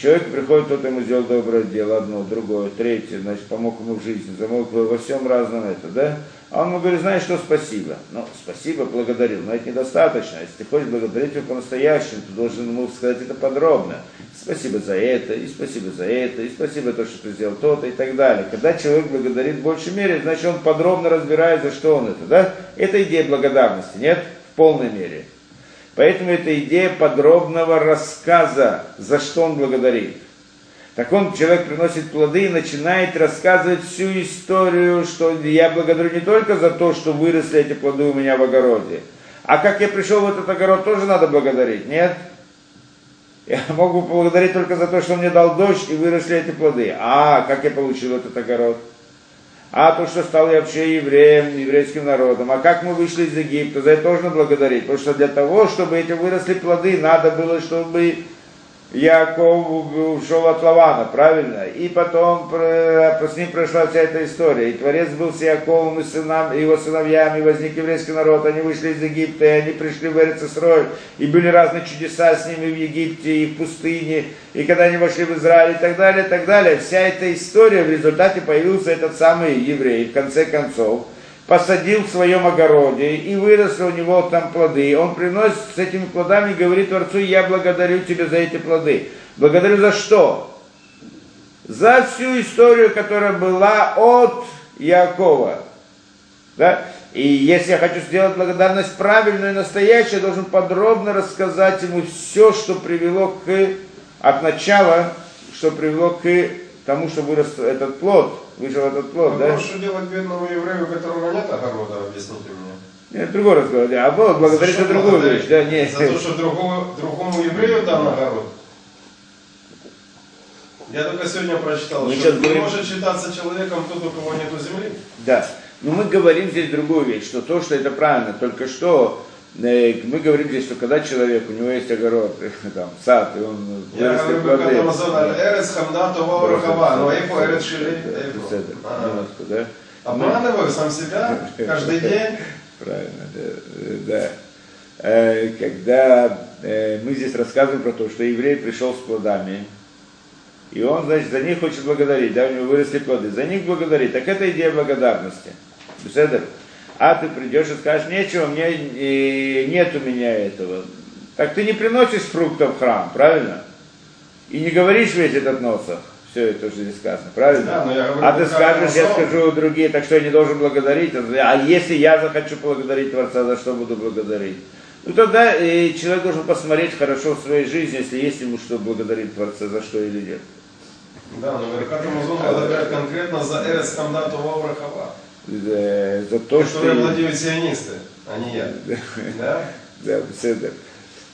Человек приходит, кто-то ему сделал доброе дело, одно, другое, третье, значит, помог ему в жизни, его во всем разном это, да? А он ему говорит, знаешь что, спасибо. Ну, спасибо, благодарил, но это недостаточно. Если ты хочешь благодарить его по-настоящему, ты должен ему сказать это подробно. Спасибо за это, и спасибо за это, и спасибо то, что ты сделал то-то и так далее. Когда человек благодарит в большей мере, значит, он подробно разбирает, за что он это, да? Это идея благодарности, нет? В полной мере. Поэтому это идея подробного рассказа, за что он благодарит. Так он, человек приносит плоды и начинает рассказывать всю историю, что я благодарю не только за то, что выросли эти плоды у меня в огороде, а как я пришел в этот огород, тоже надо благодарить, нет? Я могу поблагодарить только за то, что он мне дал дождь и выросли эти плоды. А как я получил этот огород? А то, что стал я вообще евреем, еврейским народом. А как мы вышли из Египта, за это надо благодарить. Потому что для того, чтобы эти выросли плоды, надо было, чтобы Яков ушел от Лавана, правильно? И потом с ним прошла вся эта история. И Творец был с Яковом и сынам, его сыновьями, возник еврейский народ, они вышли из Египта, и они пришли в Эрицесрой, и были разные чудеса с ними в Египте, и в пустыне, и когда они вошли в Израиль, и так далее, и так далее. Вся эта история, в результате появился этот самый еврей, в конце концов, посадил в своем огороде, и выросли у него там плоды. Он приносит с этими плодами и говорит Творцу, я благодарю тебя за эти плоды. Благодарю за что? За всю историю, которая была от Якова. Да? И если я хочу сделать благодарность правильную и настоящую, я должен подробно рассказать ему все, что привело к, от начала, что привело к тому, что вырос этот плод, вышел этот плод. Да? Что делать бедному еврею, у которого нет огорода, объясните мне. Нет, другой разговор. да. А вот благодарить за что другую вещь. Да, нет. За то, что другого, другому еврею дал огород. Я только сегодня прочитал, Мы что не говорим- может считаться человеком тот, у кого нету земли. Да. Но мы говорим здесь другую вещь, что то, что это правильно, только что Э, мы говорим здесь, что когда человек, у него есть огород, там, сад, и он вырос как воды. Обманываю сам себя каждый день. Правильно, да. да. Э, когда э, мы здесь рассказываем про то, что еврей пришел с плодами, и он, значит, за них хочет благодарить, да, у него выросли плоды, за них благодарить, так это идея благодарности. Беседер? А ты придешь и скажешь, нечего, мне, э, нет у меня этого. Так ты не приносишь фруктов в храм, правильно? И не говоришь весь этот носах. Все это уже здесь сказано, правильно? Да, но я говорю, а ты как скажешь, я скажу другие, так что я не должен благодарить. А если я захочу благодарить Творца, за что буду благодарить? Ну тогда э, человек должен посмотреть хорошо в своей жизни, если есть ему что благодарить Творца, за что или нет. Да, но Беркат Амазон благодарят конкретно за Эрес Хамда Това Урахава, Э, За то, что... которые владеют сионисты, а не я. Да? Да, беседа.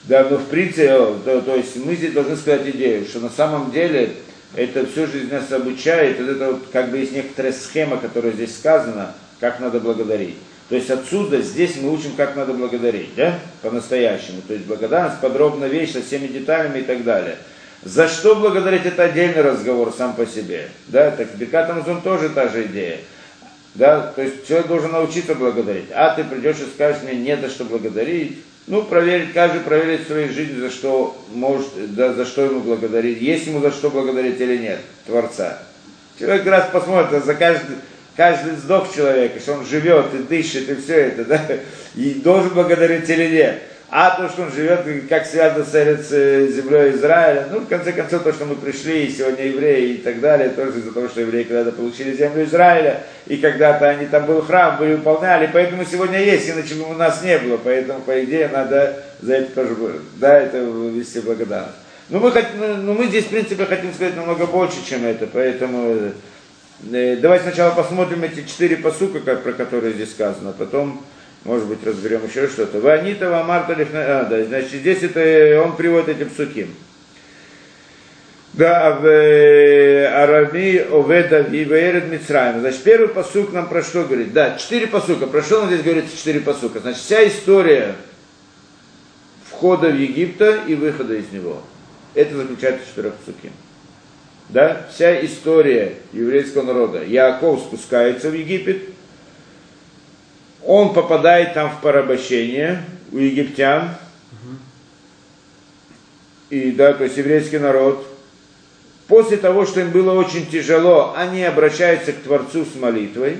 Да, но в принципе, то, то есть мы здесь должны сказать идею, что на самом деле это всю жизнь нас обучает, вот это вот как бы есть некоторая схема, которая здесь сказана, как надо благодарить. То есть отсюда, здесь мы учим, как надо благодарить, да, по-настоящему. То есть благодарность, подробно вещь со всеми деталями и так далее. За что благодарить, это отдельный разговор сам по себе. Да, так Бекат Амазон тоже та же идея. Да, то есть человек должен научиться благодарить. А ты придешь и скажешь мне, не за что благодарить. Ну, проверить, каждый проверить в своей жизни, за что может, да, за что ему благодарить, есть ему за что благодарить или нет, Творца. Человек раз посмотрит за каждый, каждый вздох человека, что он живет и дышит, и все это, да, и должен благодарить или нет. А то, что он живет, как связано с землей Израиля, ну, в конце концов, то, что мы пришли, и сегодня евреи и так далее, тоже из-за того, что евреи когда-то получили землю Израиля, и когда-то они там был храм, были выполняли, поэтому сегодня есть, иначе бы у нас не было, поэтому, по идее, надо за это тоже, да, это вести благодарность. Но мы, хотим, ну, ну, мы здесь, в принципе, хотим сказать намного больше, чем это, поэтому э, давайте сначала посмотрим эти четыре посука, про которые здесь сказано, потом может быть, разберем еще что-то. Ванита Вамарта А, да, значит, здесь это он приводит этим суким. Да, в э, Арами Оведа и Вейред Мицраем. Значит, первый посук нам про что говорит? Да, четыре посука. Про что нам здесь говорится четыре посука? Значит, вся история входа в Египта и выхода из него. Это заключается в четырех посуке. Да, вся история еврейского народа. Яков спускается в Египет, он попадает там в порабощение у египтян. И да, то есть еврейский народ. После того, что им было очень тяжело, они обращаются к Творцу с молитвой.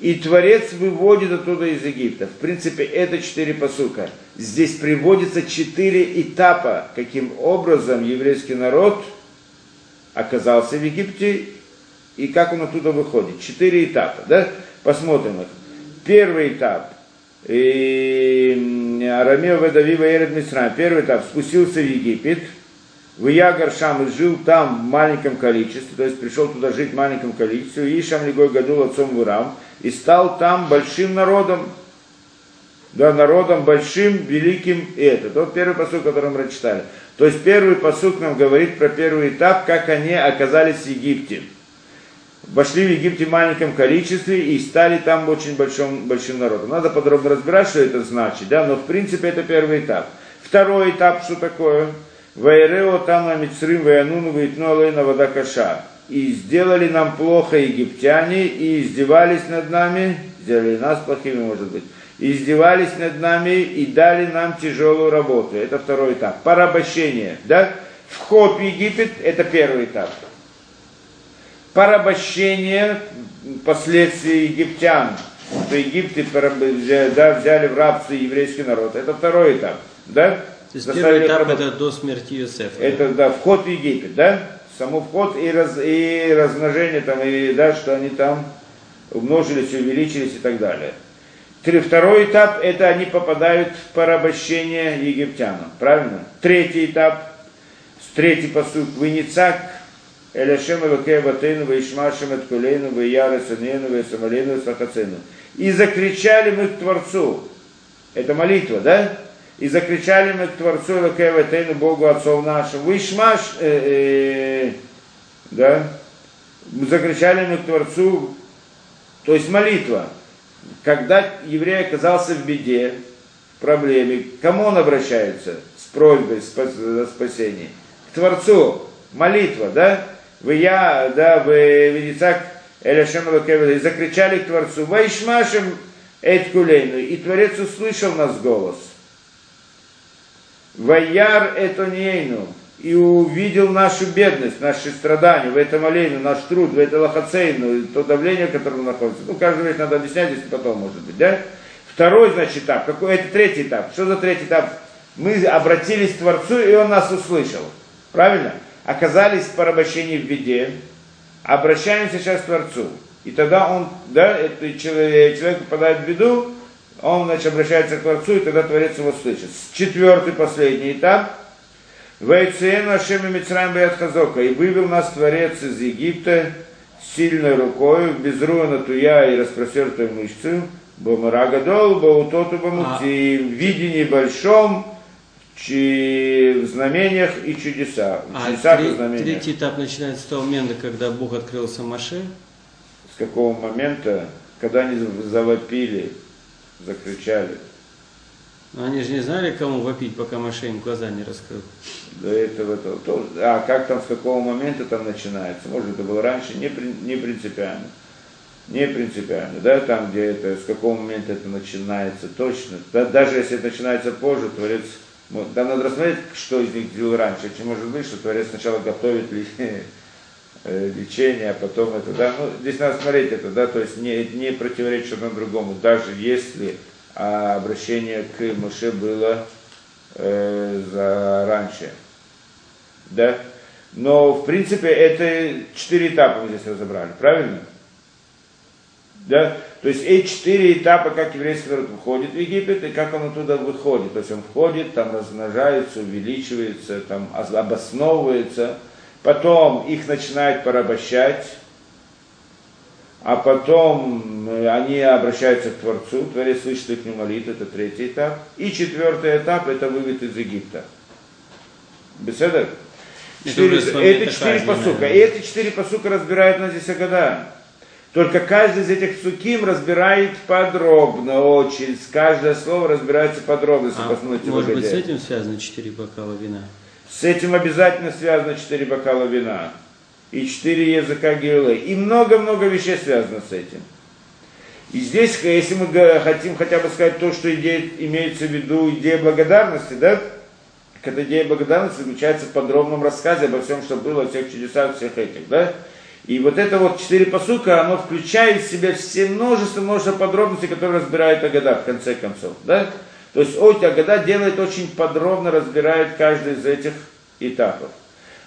И Творец выводит оттуда из Египта. В принципе, это четыре посука. Здесь приводится четыре этапа, каким образом еврейский народ оказался в Египте и как он оттуда выходит. Четыре этапа. Да? Посмотрим их. Первый этап. Арамео Ведавива Эред Мисрам. Первый этап. Спустился в Египет. В Ягар Шам и жил там в маленьком количестве, то есть пришел туда жить в маленьком количестве, и Шам Лигой Гадул отцом Вурам, и стал там большим народом, да, народом большим, великим, и это. Тот первый посуд, который мы прочитали. То есть первый посуд нам говорит про первый этап, как они оказались в Египте вошли в Египте в маленьком количестве и стали там очень большим, большим народом. Надо подробно разбирать, что это значит, да, но в принципе это первый этап. Второй этап, что такое? Вайрео там на Мицрим, Ваянуну, Ваитну, Алейна, Вода Каша. И сделали нам плохо египтяне, и издевались над нами, сделали нас плохими, может быть, издевались над нами, и дали нам тяжелую работу. Это второй этап. Порабощение, да? Вход в Египет – это первый этап порабощение последствий египтян. Что Египте да, взяли в рабство еврейский народ. Это второй этап. Да? То есть первый этап это до смерти Иосифа. Это да, вход в Египет, да? Само вход и, раз, и размножение там, и да, что они там умножились, увеличились и так далее. Второй этап – это они попадают в порабощение египтянам. Правильно? Третий этап, третий посуд – Веницак Эляшем Элокей Батейну, Ваишмашем Эткулейну, Ваяра Санейну, Ваясамалейну, Сахацену. И закричали мы к Творцу. Это молитва, да? И закричали мы к Творцу Элокей Батейну, Богу Отцов нашим. Ваишмаш, э, э, да? Закричали мы к Творцу, то есть молитва. Когда еврей оказался в беде, в проблеме, к кому он обращается с просьбой о спасении? К Творцу. Молитва, да? Вы я, да, в Венецак Эляшем и закричали к Творцу, Вайшмашем Эткулейну, и Творец услышал нас голос. Ваяр Этонейну, и увидел нашу бедность, наши страдания, в этом олейну, наш труд, в это лохацейну, то давление, в котором находится. Ну, каждый вещь надо объяснять, если потом, может быть, да? Второй, значит, этап. Какой? Это третий этап. Что за третий этап? Мы обратились к Творцу, и Он нас услышал. Правильно? Оказались в порабощении в беде, обращаемся сейчас к Творцу. И тогда он, да, это человек, человек попадает в беду, он, значит, обращается к Творцу, и тогда Творец его слышит. Четвертый, последний этап. Вайцеен Ашем и Мицраем Хазока. И вывел нас Творец из Египта сильной рукой, без руна туя и распростертой мышцей, Бомарагадол, Баутоту Бамути, в видении большом, в знамениях и чудеса. В А чудесах и знамениях. третий этап начинается с того момента, когда Бог открылся Маше. С какого момента, когда они завопили, закричали. Но они же не знали, кому вопить, пока Маше им глаза не раскрыл. До этого то, то- а как там, с какого момента там начинается? Может, это было раньше, не, не принципиально. Не принципиально, да, там, где это, с какого момента это начинается точно. Да, даже если это начинается позже, Творец, ну, там надо рассмотреть, что из них делал раньше. Очень может быть, что Творец сначала готовит э, лечение, а потом это, да, ну, здесь надо смотреть это, да, то есть не, не противоречит одно другому, даже если а, обращение к Моше было э, за раньше, да, но в принципе это четыре этапа мы здесь разобрали, правильно? Да? То есть эти четыре этапа, как еврейский народ входит в Египет и как он оттуда выходит. То есть он входит, там размножается, увеличивается, там ос- обосновывается, потом их начинают порабощать, а потом э, они обращаются к Творцу, Творец слышит их молитву, это третий этап. И четвертый этап это вывод из Египта. Беседа? Четыре- это четыре посука. И эти четыре посука разбирают на здесь года. Только каждый из этих суким разбирает подробно очень. Каждое слово разбирается подробно, А, может быть, с этим связаны четыре бокала вина? С этим обязательно связано четыре бокала вина. И четыре языка геолы. И много-много вещей связано с этим. И здесь, если мы хотим хотя бы сказать то, что идея, имеется в виду идея благодарности, да, эта идея благодарности заключается в подробном рассказе обо всем, что было, о всех чудесах, всех этих, да. И вот это вот четыре посука, оно включает в себя все множество, множество подробностей, которые разбирает Агада в конце концов, да. То есть Ой Агада делает очень подробно, разбирает каждый из этих этапов.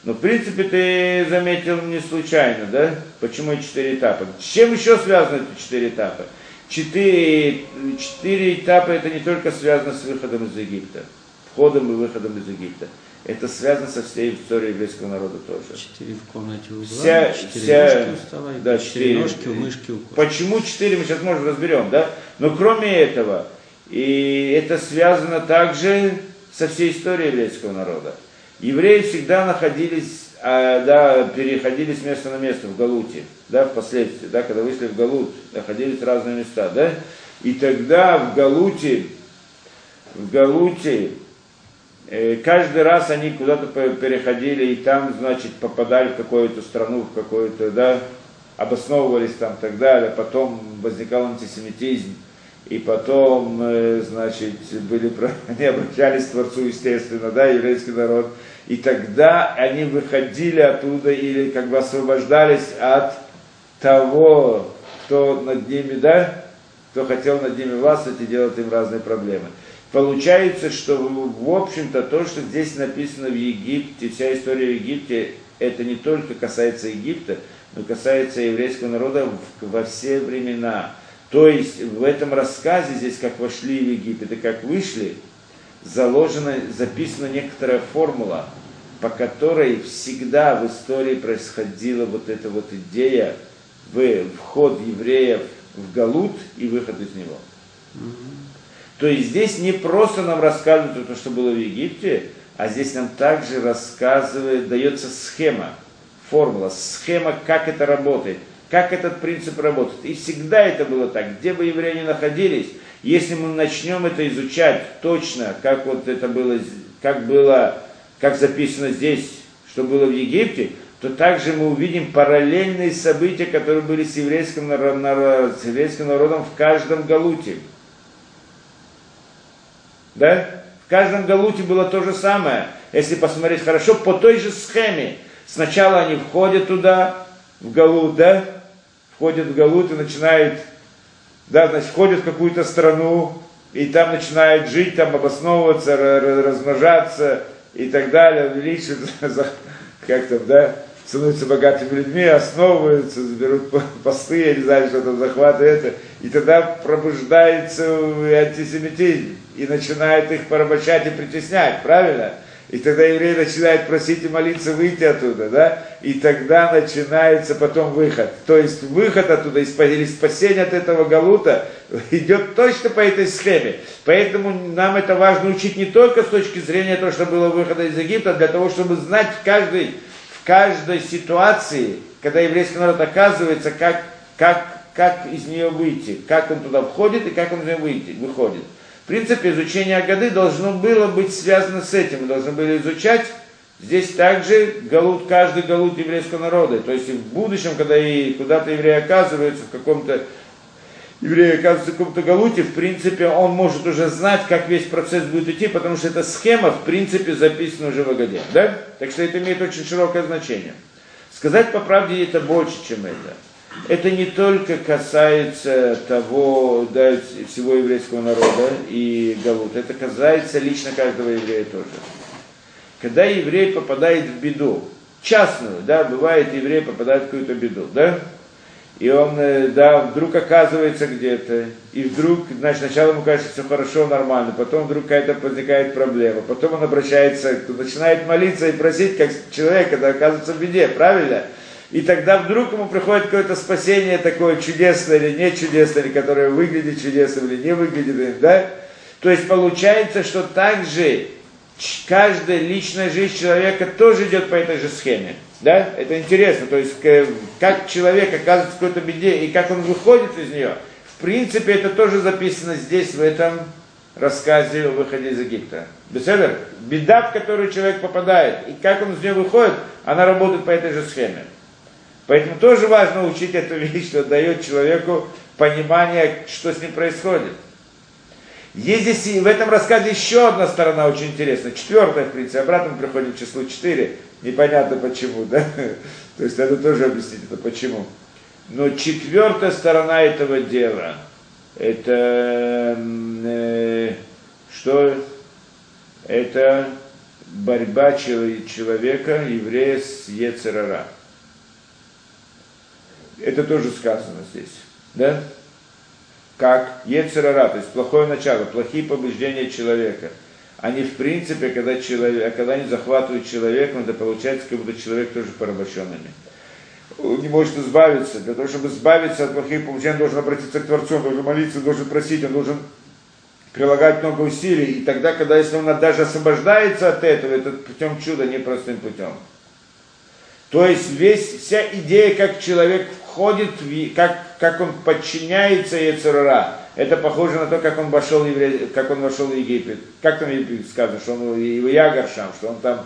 Но в принципе ты заметил не случайно, да? Почему четыре этапа? С чем еще связаны эти четыре этапа? Четыре этапа это не только связано с выходом из Египта, входом и выходом из Египта. Это связано со всей историей еврейского народа тоже. Четыре в комнате у угла, Вся- четыре вся- ножки у стола, да, четыре четыре. ножки у мышки у кошки. Почему четыре, мы сейчас, может, разберем, да? Но кроме этого, и это связано также со всей историей еврейского народа. Евреи всегда находились, а, да, переходили с места на место в Галуте, да, впоследствии, да, когда вышли в Галут, находились в разные места, да, и тогда в Галуте, в Галуте, каждый раз они куда-то переходили и там, значит, попадали в какую-то страну, в какую-то, да, обосновывались там и так далее, потом возникал антисемитизм, и потом, э, значит, были, они обращались к Творцу, естественно, да, еврейский народ, и тогда они выходили оттуда или как бы освобождались от того, кто над ними, да, кто хотел над ними властвовать и делать им разные проблемы. Получается, что в общем-то то, что здесь написано в Египте, вся история в Египте, это не только касается Египта, но касается еврейского народа во все времена. То есть в этом рассказе здесь, как вошли в Египет и как вышли, заложена, записана некоторая формула, по которой всегда в истории происходила вот эта вот идея в вход евреев в Галут и выход из него. То есть здесь не просто нам рассказывают то, что было в Египте, а здесь нам также рассказывает, дается схема, формула, схема, как это работает, как этот принцип работает. И всегда это было так, где бы евреи ни находились, если мы начнем это изучать точно, как вот это было, как было, как записано здесь, что было в Египте, то также мы увидим параллельные события, которые были с еврейским, с еврейским народом в каждом галуте. Да? В каждом галуте было то же самое. Если посмотреть хорошо, по той же схеме. Сначала они входят туда, в галут, да? Входят в галут и начинают, да, значит, входят в какую-то страну, и там начинают жить, там обосновываться, ра- ра- размножаться и так далее, увеличиваться, как там, да, становятся богатыми людьми, основываются, берут по- посты, я не знаю, что там, захваты это, и тогда пробуждается антисемитизм, и начинает их порабощать и притеснять, правильно? И тогда еврей начинает просить и молиться выйти оттуда, да? И тогда начинается потом выход. То есть выход оттуда или спасение от этого галута идет точно по этой схеме. Поэтому нам это важно учить не только с точки зрения того, что было выхода из Египта, для того, чтобы знать в каждой, ситуации, когда еврейский народ оказывается, как, как, как из нее выйти, как он туда входит и как он из нее выйти, выходит. В принципе, изучение Агады должно было быть связано с этим. Мы должны были изучать здесь также галут, каждый галут еврейского народа. То есть в будущем, когда и куда-то еврей оказывается в каком-то еврей оказывается в каком-то галуте, в принципе, он может уже знать, как весь процесс будет идти, потому что эта схема, в принципе, записана уже в Агаде. Да? Так что это имеет очень широкое значение. Сказать по правде это больше, чем это это не только касается того, да, всего еврейского народа и Галут, это касается лично каждого еврея тоже. Когда еврей попадает в беду, частную, да, бывает еврей попадает в какую-то беду, да, и он, э, да, вдруг оказывается где-то, и вдруг, значит, сначала ему кажется все хорошо, нормально, потом вдруг какая-то возникает проблема, потом он обращается, начинает молиться и просить, как человек, когда оказывается в беде, правильно? и тогда вдруг ему приходит какое-то спасение такое чудесное или не чудесное, или которое выглядит чудесным или не выглядит, да? То есть получается, что также каждая личная жизнь человека тоже идет по этой же схеме. Да? Это интересно. То есть, как человек оказывается в какой-то беде и как он выходит из нее. В принципе, это тоже записано здесь, в этом рассказе о выходе из Египта. Беседер, беда, в которую человек попадает, и как он из нее выходит, она работает по этой же схеме. Поэтому тоже важно учить эту вещь, что дает человеку понимание, что с ним происходит. Есть здесь в этом рассказе еще одна сторона очень интересная. Четвертая, в принципе, обратно мы приходим к числу четыре. Непонятно почему, да? То есть надо тоже объяснить это почему. Но четвертая сторона этого дела, это э, что? Это борьба человека, еврея с Ецерара. Это тоже сказано здесь. Да? Как Ецерара, то есть плохое начало, плохие побуждения человека. Они в принципе, когда, человек, когда они захватывают человека, это получается, как будто человек тоже порабощенными. Он не может избавиться. Для того, чтобы избавиться от плохих побуждений, он должен обратиться к Творцу, он должен молиться, он должен просить, он должен прилагать много усилий. И тогда, когда если он даже освобождается от этого, это путем чуда, непростым путем. То есть весь, вся идея, как человек входит, в, как, как он подчиняется Ецерара, это похоже на то, как он вошел, как он вошел в Египет. Как там сказано, что он его Ягаршам, что он там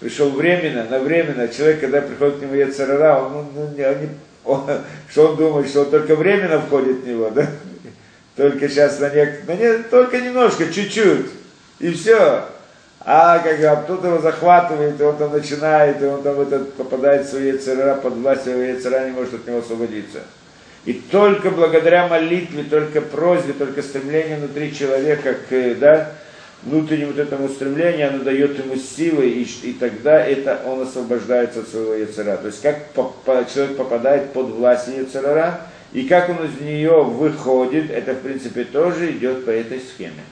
пришел временно, на временно. Человек, когда приходит к нему Ецерара, он, он, он, он, он, что он думает, что он только временно входит в него, да? Только сейчас на нек... на не... только немножко, чуть-чуть, и все. А как бы, кто-то его захватывает, и он там начинает, и он там этот, попадает в свои яйцера, под власть своего яйцера, не может от него освободиться. И только благодаря молитве, только просьбе, только стремлению внутри человека к, да, внутреннему вот этому стремлению, оно дает ему силы, и, и тогда это он освобождается от своего яцера. То есть как по, по, человек попадает под власть яцерара, и как он из нее выходит, это в принципе тоже идет по этой схеме.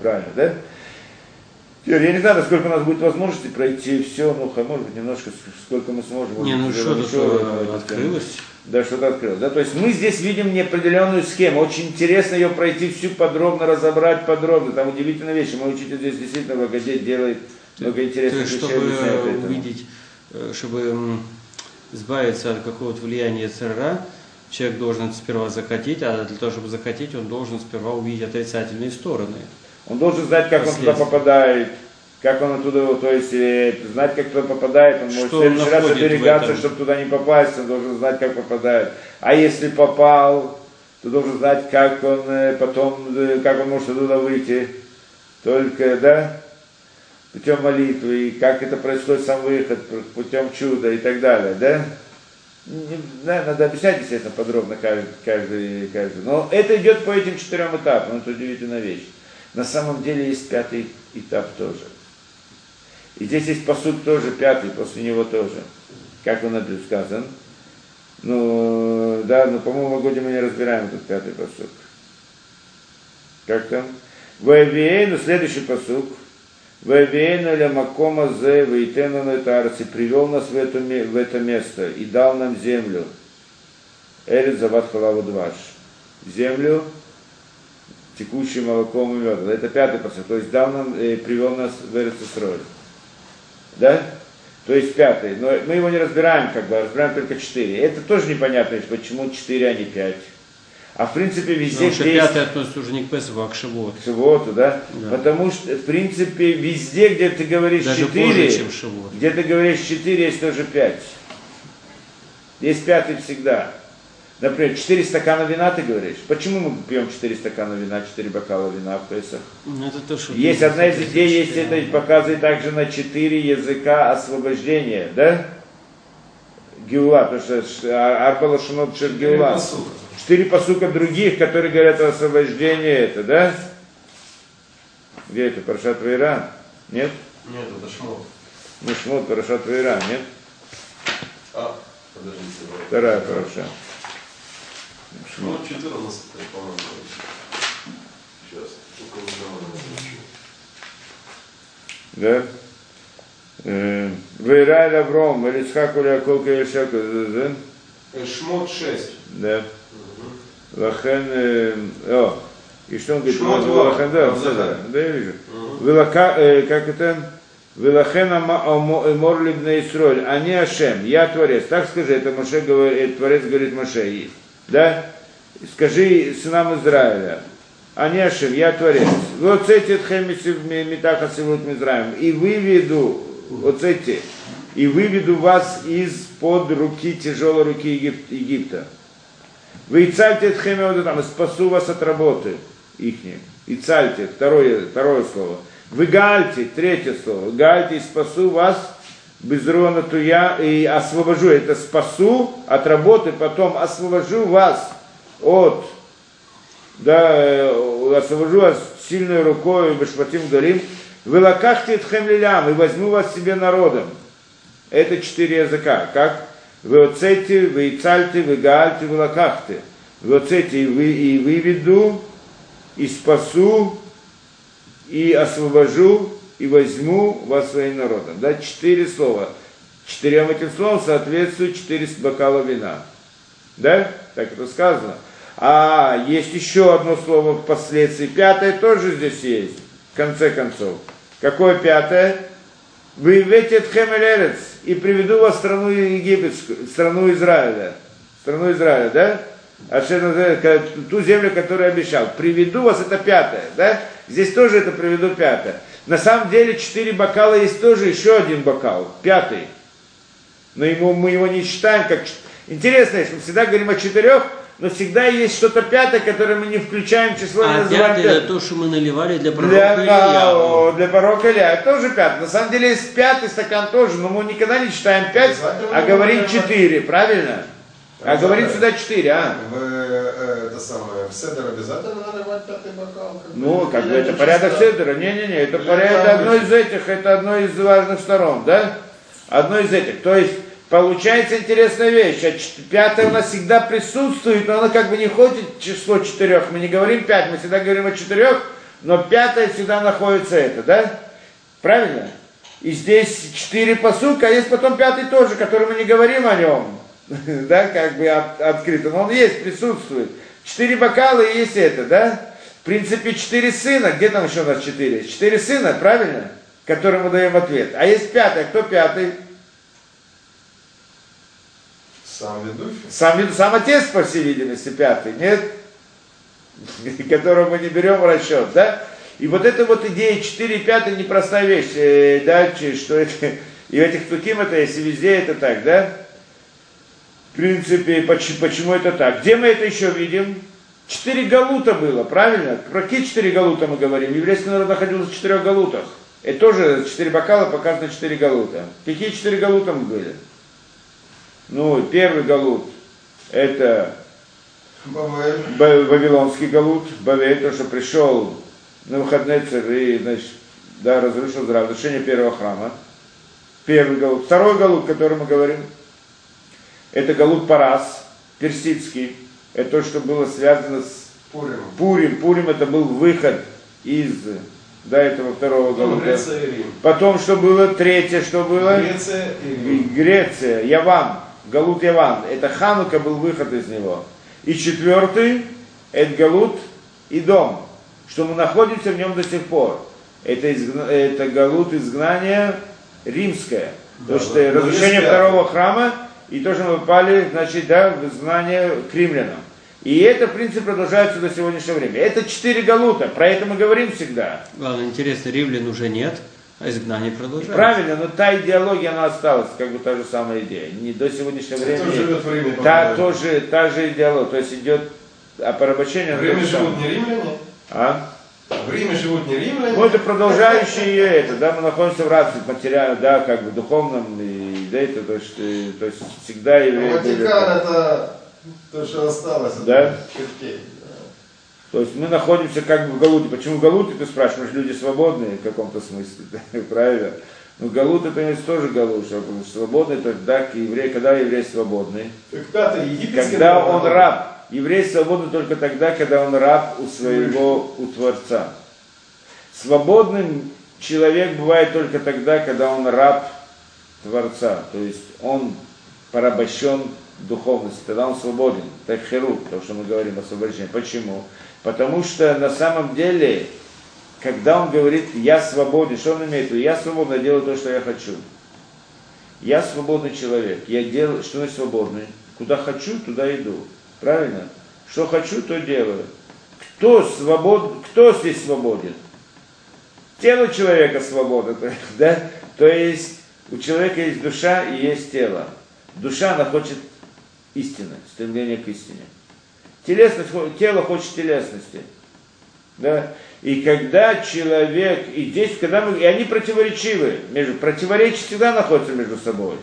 Правильно, да? Теперь, я не знаю, насколько у нас будет возможности пройти все, ну, может быть, немножко, сколько мы сможем. Не, ну что-то открылось. Да, что-то открылось. Да, то есть мы здесь видим неопределенную схему. Очень интересно ее пройти всю подробно, разобрать подробно. Там удивительные вещи. Мой учитель здесь действительно в Агаде делает много интересных вещей. Чтобы увидеть, э, чтобы избавиться от какого-то влияния ЦРА, человек должен сперва захотеть, а для того, чтобы захотеть, он должен сперва увидеть отрицательные стороны. Он должен знать, как он туда попадает, как он оттуда, то есть э, знать, как туда попадает, он может в следующий раз оберегаться, чтобы туда не попасть, он должен знать, как попадает. А если попал, то должен знать, как он э, потом, э, как он может оттуда выйти. Только, да, путем молитвы, и как это происходит сам выход, путем чуда и так далее, да? да, надо объяснять, естественно, подробно каждый, каждый, каждый. Но это идет по этим четырем этапам, это удивительная вещь. На самом деле есть пятый этап тоже. И здесь есть посуд тоже пятый, после него тоже. Как он это сказан. Ну, да, но, по-моему, в годе мы не разбираем этот пятый посуд. Как там? Вавиэйну, следующий посук. Вавиэйну ля макома зе вейтену на тарси, привел нас в это, в это место и дал нам землю. Эрит зават халаву дваш. Землю, текущую молоком и медом. Это пятый посук. То есть дал нам, э, привел нас в Эрицесроль. Да? То есть пятый. Но мы его не разбираем, как бы, а разбираем только четыре. Это тоже непонятно, почему четыре, а не пять. А в принципе везде, Потому где пятый относится уже не к Песаху, а к Шивоту. Шивоту, да? Да. Потому что, в принципе, везде, где ты говоришь Даже четыре, позже, чем Шивот. где ты говоришь четыре, есть тоже пять. Есть пятый всегда. Например, четыре стакана вина ты говоришь. Почему мы пьем четыре стакана вина, четыре бокала вина в Песах? Ну, Это то, что... Есть одна из идей, есть это показывает также на четыре языка освобождения, да? Геула, потому что ш- Арбала Шунот Шер Геула. Посука. Четыре посука других, которые говорят о освобождении, это, да? Где это? Парашат Вейра? Нет? Нет, это шмот. Ну, Шмот, Парашат Вейра, нет? А, подождите. Вторая Параша. Шмот 14, по-моему. Сейчас. Только. Да? Э, Вейра или Авром, или Акол, или Ишак, да? Э, Шмот 6. Да. Лахен, э, о, и что он говорит? Шмот Ну, два. Лахен, да, да, да, я вижу. Вилака, э, как это? Вилахен Мор Либна Исроль, они Ашем, я Творец. Так скажи, это Моше говорит, э, Творец говорит Моше. Да? Скажи сынам Израиля. Они Ашем, я Творец. Вот эти тхемиси метаха сивут Мизраем. И выведу, вот эти, и выведу вас из-под руки, тяжелой руки Егип- Египта. Вы цальте вот там, спасу вас от работы ихней. И цальте, второе, второе слово. Вы гальте, третье слово. Гальте и спасу вас без рона туя и освобожу. Это спасу от работы, потом освобожу вас от, да, э, освобожу вас сильной рукой, бешпатим галим. Вы лакахте тхем лилям и возьму вас себе народом. Это четыре языка. Как? Вы оцете, вы и цальте, вы гаальте, вы лакахте. Вы оцете, и, вы, и выведу, и спасу, и освобожу, и возьму вас своим народом. Да, четыре слова. Четырем этим словам соответствует четыре бокала вина. Да? Так это сказано. А есть еще одно слово впоследствии. Пятое тоже здесь есть. В конце концов. Какое пятое? Вы ветет хемелерец и приведу вас в страну египетскую, в страну Израиля. В страну Израиля, да? А что ту землю, которую обещал. Приведу вас, это пятое, да? Здесь тоже это приведу пятое. На самом деле четыре бокала есть тоже еще один бокал, пятый. Но ему, мы его не считаем как... ч- Интересно, если мы всегда говорим о четырех, но всегда есть что-то пятое, которое мы не включаем в число, и А пятым. это то, что мы наливали для пророка Для, Илья. для пророка Илья. Это тоже пятый. На самом деле есть пятый стакан тоже, но мы никогда не читаем пять, а говорим четыре, правильно? А Обязательно. говорим сюда четыре, а? В, э, это самое, в седер обязательно наливать пятый бокал? как Ну, как бы это порядок седера. Не-не-не, это порядок, одно из этих, это одно из важных сторон, да? Одно из этих. То есть, получается интересная вещь. А пятое у нас всегда присутствует, но оно как бы не ходит число четырех. Мы не говорим пять, мы всегда говорим о четырех, но пятое всегда находится это, да? Правильно? И здесь четыре посылка, а есть потом пятый тоже, который мы не говорим о нем. Да, как бы от- открыто. Но он есть, присутствует. Четыре бокала и есть это, да? В принципе, четыре сына. Где там еще у нас четыре? Четыре сына, правильно? Которым мы даем ответ. А есть пятый. Кто пятый? Сам ведущий? Сам, сам отец, по всей видимости, пятый, нет? Которого мы не берем в расчет, да? И вот эта вот идея 4 и 5 непростая вещь, э, да, что это, и в этих туким это есть, и везде это так, да? В принципе, поч- почему это так? Где мы это еще видим? Четыре галута было, правильно? Про какие четыре галута мы говорим? Еврейский народ находился в четырех галутах. Это тоже четыре бокала показано четыре галута. Какие четыре галута мы были? Ну, первый галут – это Бавель. Ба- Вавилонский галут, Бавель, то, что пришел на выходные и, значит, да, разрушил разрушение первого храма. Первый галут. Второй галут, который мы говорим, это галут Парас, персидский. Это то, что было связано с Пурим. Пурим. Пурим это был выход из до этого второго Потом галута. Потом что было? Третье, что было? Греция и Рим. Греция, Яван, Галут Яван. Это Ханука был выход из него. И четвертый, это Галут и дом, что мы находимся в нем до сих пор. Это, изгна- это Галут изгнания римское. Да, то, что но- но разрушение второго храма, и то, что мы попали, значит, да, в изгнание к римлянам. И это, в принципе, продолжается до сегодняшнего времени. Это четыре галута, про это мы говорим всегда. Главное, интересно, римлян уже нет, а изгнание продолжается. Правильно, но та идеология, она осталась, как бы та же самая идея. Не до сегодняшнего времени. живет в Риме? Та, тоже, та же идеология, то есть идет а порабощение. В Риме живут не римляне? А? В Риме живут не римляне? Ну, это продолжающие это, да, мы находимся в рабстве материально, да, как бы духовном, и да, это, то есть, э, то есть всегда были. Ватикан это то, что осталось от Да? чертей. То есть мы находимся как бы в Галуте. Почему в Галуте, ты спрашиваешь, люди свободные в каком-то смысле, правильно? Ну, Галут это есть тоже Галут, что свободный тогда еврей, когда еврей свободный? Когда народ. он раб. Еврей свободен только тогда, когда он раб у своего, у Творца. Свободным человек бывает только тогда, когда он раб Творца. То есть он порабощен духовности, тогда он свободен. Это херу, то, что мы говорим освобождение. Почему? Потому что на самом деле, когда он говорит, я свободен, что он имеет в виду? Я свободен, я делаю то, что я хочу. Я свободный человек. Я делаю, что значит свободный? Куда хочу, туда иду. Правильно? Что хочу, то делаю. Кто, свобод... Кто здесь свободен? Тело человека свободно, да? То есть у человека есть душа и есть тело. Душа, она хочет истины, стремление к истине. Телесность, тело хочет телесности. Да? И когда человек, и здесь, когда мы, и они противоречивы, между, противоречия всегда находятся между собой.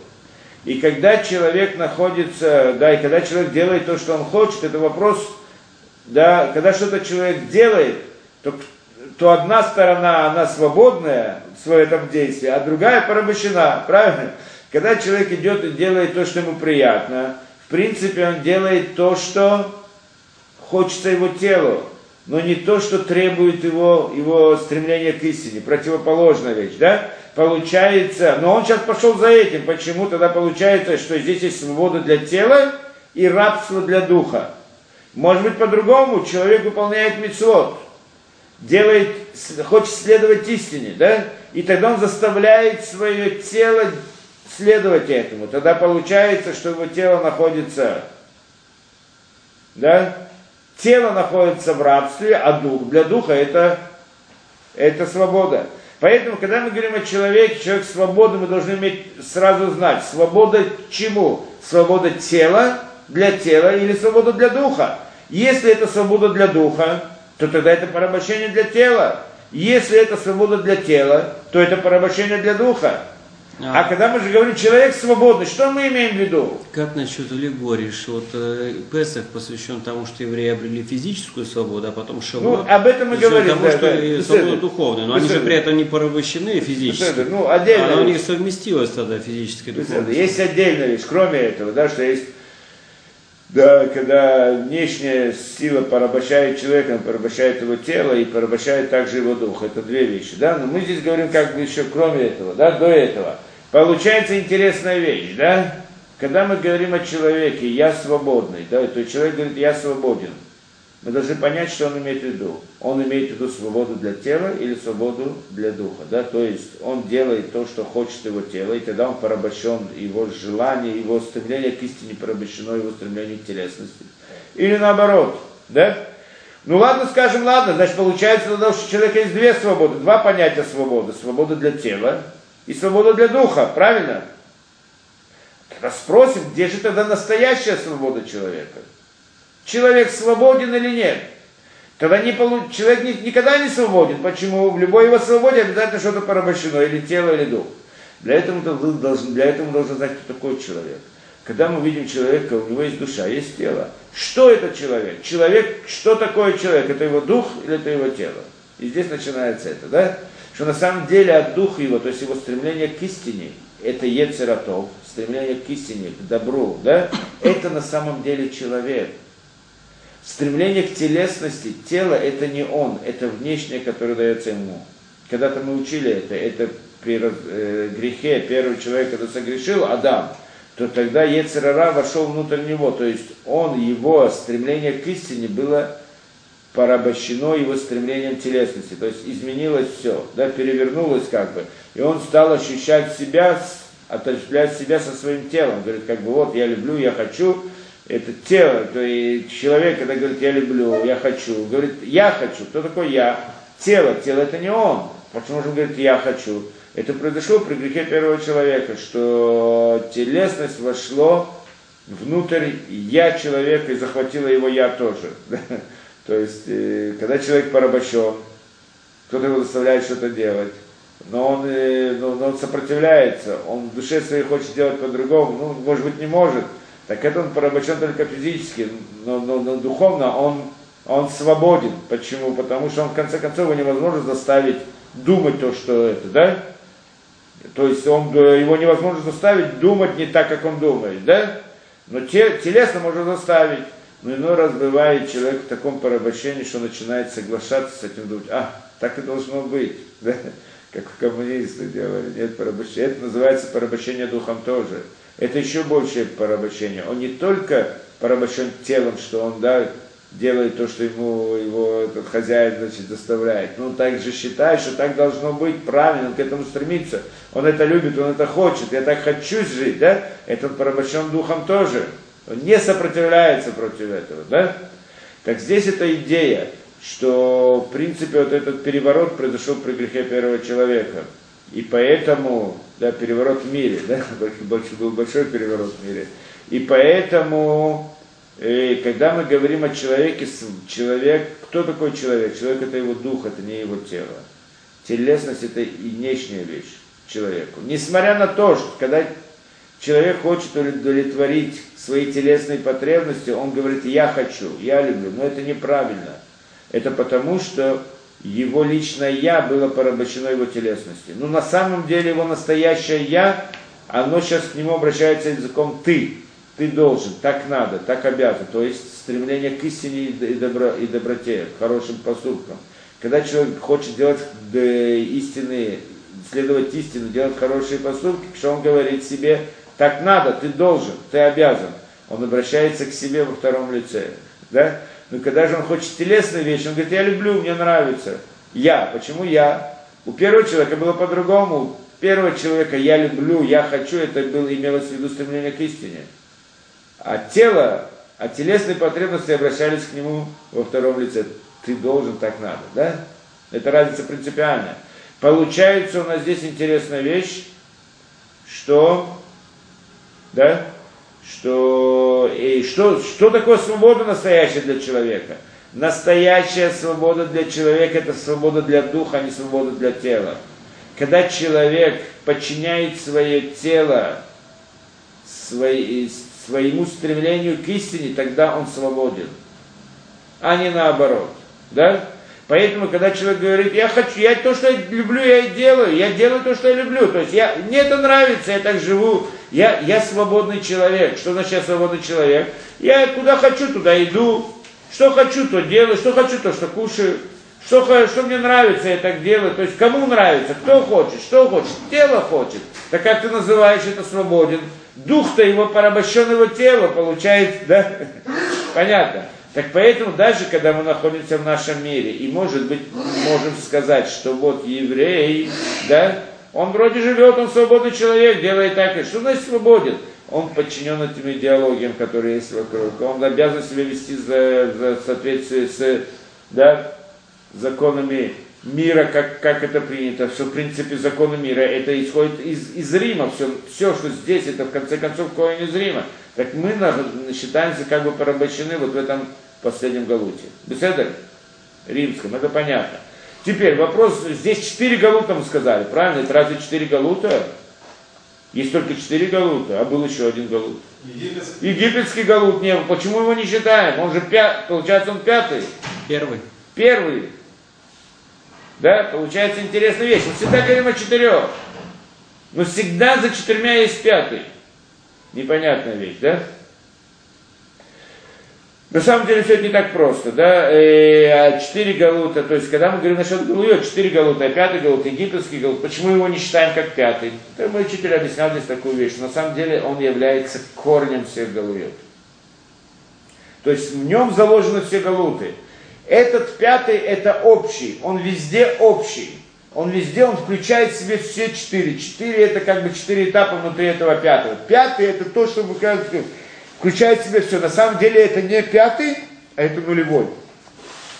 И когда человек находится, да, и когда человек делает то, что он хочет, это вопрос, да, когда что-то человек делает, то, то одна сторона, она свободная в своем действии, а другая порабощена, правильно? Когда человек идет и делает то, что ему приятно, в принципе, он делает то, что хочется его телу, но не то, что требует его, его стремление к истине, противоположная вещь, да? Получается, но он сейчас пошел за этим, почему тогда получается, что здесь есть свобода для тела и рабство для духа. Может быть, по-другому, человек выполняет мецвод, делает, хочет следовать истине, да? И тогда он заставляет свое тело следовать этому. Тогда получается, что его тело находится, да? Тело находится в рабстве, а дух, для духа это, это свобода. Поэтому, когда мы говорим о человеке, человек свободный, мы должны иметь, сразу знать, свобода чему? Свобода тела для тела или свобода для духа. Если это свобода для духа, то тогда это порабощение для тела. Если это свобода для тела, то это порабощение для духа. А когда мы же говорим человек свободный, что мы имеем в виду? Как насчет аллегории, что вот э, Песах посвящен тому, что евреи обрели физическую свободу, а потом Ну, Шавуот об этом мы посвящен говорим. тому, да, что да. и Беседа. свобода духовная, но они же Беседа. при этом не порабощены физически. Беседа. Ну, отдельно. Она у них совместилась тогда физически и Беседа. духовно. Есть отдельная вещь, кроме этого, да, что есть, да, когда внешняя сила порабощает человека, порабощает его тело и порабощает также его дух. Это две вещи, да. Но мы здесь говорим как бы еще кроме этого, да, до этого. Получается интересная вещь, да. Когда мы говорим о человеке, я свободный, да, то человек говорит, я свободен. Мы должны понять, что он имеет в виду. Он имеет в виду свободу для тела или свободу для духа. Да? То есть он делает то, что хочет его тело, и тогда он порабощен, его желание, его стремление к истине порабощено его стремление к телесности. Или наоборот. Да? Ну ладно, скажем, ладно, значит получается тогда, что у человека есть две свободы, два понятия свободы. Свобода для тела и свобода для духа, правильно? Тогда спросим, где же тогда настоящая свобода человека? Человек свободен или нет. Тогда не полу... человек ни- никогда не свободен. Почему? В любой его свободе обязательно что-то порабощено, или тело, или дух. Для этого, мы должны, для этого мы должны знать, кто такой человек. Когда мы видим человека, у него есть душа, есть тело. Что это человек? Человек, что такое человек? Это его дух или это его тело? И здесь начинается это, да? Что на самом деле от духа его, то есть его стремление к истине, это ецератов, стремление к истине, к добру, да? Это на самом деле человек. Стремление к телесности, тело это не он, это внешнее, которое дается ему. Когда-то мы учили это, это при э, грехе первый человек, когда согрешил, Адам, то тогда Ецерара вошел внутрь него, то есть он, его стремление к истине было порабощено его стремлением телесности, то есть изменилось все, да, перевернулось как бы, и он стал ощущать себя, отождествлять себя со своим телом, говорит, как бы вот я люблю, я хочу, это тело, то есть человек, когда говорит, я люблю, я хочу, говорит, я хочу, кто такой я? Тело, тело это не он, почему же он говорит, я хочу? Это произошло при грехе первого человека, что телесность вошло внутрь я человека и захватила его я тоже. То есть, э, когда человек порабощен, кто-то его заставляет что-то делать, но он, э, но, он сопротивляется, он в душе своей хочет сделать по-другому, ну, может быть, не может, так это он порабощен только физически, но, но, но духовно он, он свободен. Почему? Потому что он, в конце концов, его невозможно заставить думать то, что это, да? То есть он, его невозможно заставить думать не так, как он думает, да? Но те, телесно можно заставить. Но иной раз бывает человек в таком порабощении, что начинает соглашаться с этим, думать, а, так и должно быть, да? как коммунисты делали, нет порабощения. Это называется порабощение духом тоже. Это еще большее порабощение. Он не только порабощен телом, что он да, делает то, что ему его этот хозяин значит, заставляет. Но он также считает, что так должно быть, правильно, он к этому стремится. Он это любит, он это хочет. Я так хочу жить, да? Это он порабощен духом тоже. Он не сопротивляется против этого, да? Так здесь эта идея, что в принципе вот этот переворот произошел при грехе первого человека. И поэтому, да, переворот в мире, да, был большой переворот в мире. И поэтому и когда мы говорим о человеке, человек, кто такой человек? Человек это его дух, это не его тело. Телесность это и внешняя вещь человеку. Несмотря на то, что когда человек хочет удовлетворить свои телесные потребности, он говорит, я хочу, я люблю, но это неправильно. Это потому, что его личное я было порабощено его телесности. Но на самом деле его настоящее я, оно сейчас к нему обращается языком ты ты должен, так надо, так обязан. То есть стремление к истине и, добро, и доброте, к хорошим поступкам. Когда человек хочет делать истины, следовать истину, делать хорошие поступки, что он говорит себе, так надо, ты должен, ты обязан. Он обращается к себе во втором лице. Да? Но когда же он хочет телесные вещи, он говорит, я люблю, мне нравится. Я. Почему я? У первого человека было по-другому. У первого человека я люблю, я хочу, это было, имелось в виду стремление к истине а тело, а телесные потребности обращались к нему во втором лице. Ты должен, так надо, да? Это разница принципиальная. Получается у нас здесь интересная вещь, что, да, что, и что, что такое свобода настоящая для человека? Настоящая свобода для человека – это свобода для духа, а не свобода для тела. Когда человек подчиняет свое тело своей, своему стремлению к истине, тогда он свободен, а не наоборот. Да? Поэтому, когда человек говорит, я хочу, я то, что я люблю, я и делаю, я делаю то, что я люблю. То есть я, мне это нравится, я так живу, я, я свободный человек. Что значит свободный человек? Я куда хочу, туда иду. Что хочу, то делаю, что хочу, то что кушаю. Что, что мне нравится, я так делаю. То есть кому нравится, кто хочет, что хочет, тело хочет. Так как ты называешь это свободен? дух-то его порабощенного тела получает, да? Понятно. Так поэтому даже когда мы находимся в нашем мире, и может быть можем сказать, что вот еврей, да, он вроде живет, он свободный человек, делает так, и что значит свободен? Он подчинен этим идеологиям, которые есть вокруг. Он обязан себя вести за, за соответствие с да, законами мира, как, как это принято, все в принципе законы мира, это исходит из, из Рима, все, все, что здесь, это в конце концов корень из Рима. Так мы считаемся как бы порабощены вот в этом последнем галуте. Беседа римском, это понятно. Теперь вопрос, здесь четыре галута мы сказали, правильно? Это разве четыре галута? Есть только четыре галута, а был еще один галут. Египетский, Египетский галут не был. Почему его не считаем? Он же пят, получается он пятый. Первый. Первый. Да, получается интересная вещь. Мы всегда говорим о четырех. Но всегда за четырьмя есть пятый. Непонятная вещь, да? На самом деле все это не так просто, да, э, а четыре галута, то есть когда мы говорим насчет галует, четыре галута, а пятый галут, египетский галут, почему его не считаем как пятый? Это мой учитель объяснял здесь такую вещь, на самом деле он является корнем всех галует. То есть в нем заложены все галуты. Этот пятый это общий, он везде общий. Он везде, он включает в себе все четыре. Четыре это как бы четыре этапа внутри этого пятого. Пятый это то, что мы включает в себя все. На самом деле это не пятый, а это нулевой.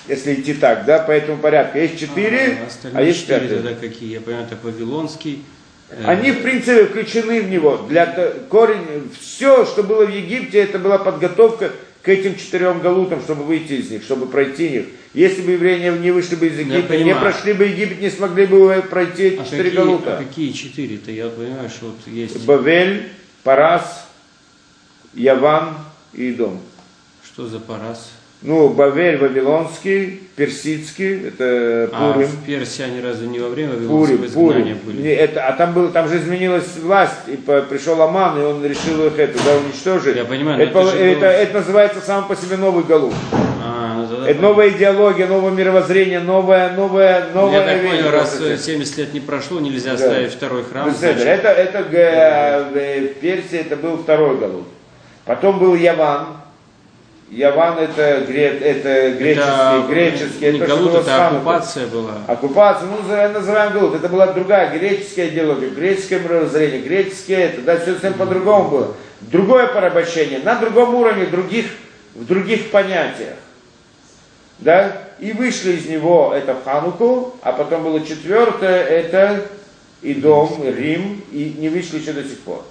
Если идти так, да, по этому порядку. Есть четыре, а, а есть пятый. тогда какие? Я понимаю, так Вавилонский. Э, Они, в принципе, включены в него. Для корень, все, что было в Египте, это была подготовка к этим четырем галутам, чтобы выйти из них, чтобы пройти их. Если бы евреи не вышли бы из Египта, не прошли бы Египет, не смогли бы пройти эти а четыре какие, галута. А какие четыре-то? Я понимаю, что вот есть... Бавель, Парас, Яван и Идом. Что за Парас? Ну, Бавель Вавилонский, Персидский, это Пурим. А в Персии они разве не во время Вавилонского изгнания были? Не, это, а там, был, там же изменилась власть, и пришел Аман, и он решил их это, да, уничтожить. Я понимаю, это, это, это, было... это называется сам по себе новый Галу. А, ну, это новая идеология, новое мировоззрение, новая, новая, новая Я так понял, раз 70 лет не прошло, нельзя да. ставить второй храм. Ну, значит... Это, это, это, в Персии это был второй Галу. Потом был Яван, Яван это, гре, это греческий, это, греческий. Не это Галут, это оккупация была. Оккупация, ну называем Галут. Это была другая греческая идеология, греческое мировоззрение, греческое это, да, все совсем по-другому было. Другое порабощение, на другом уровне, других, в других понятиях. Да? И вышли из него это в Хануку, а потом было четвертое, это и дом, Рим, и не вышли еще до сих пор.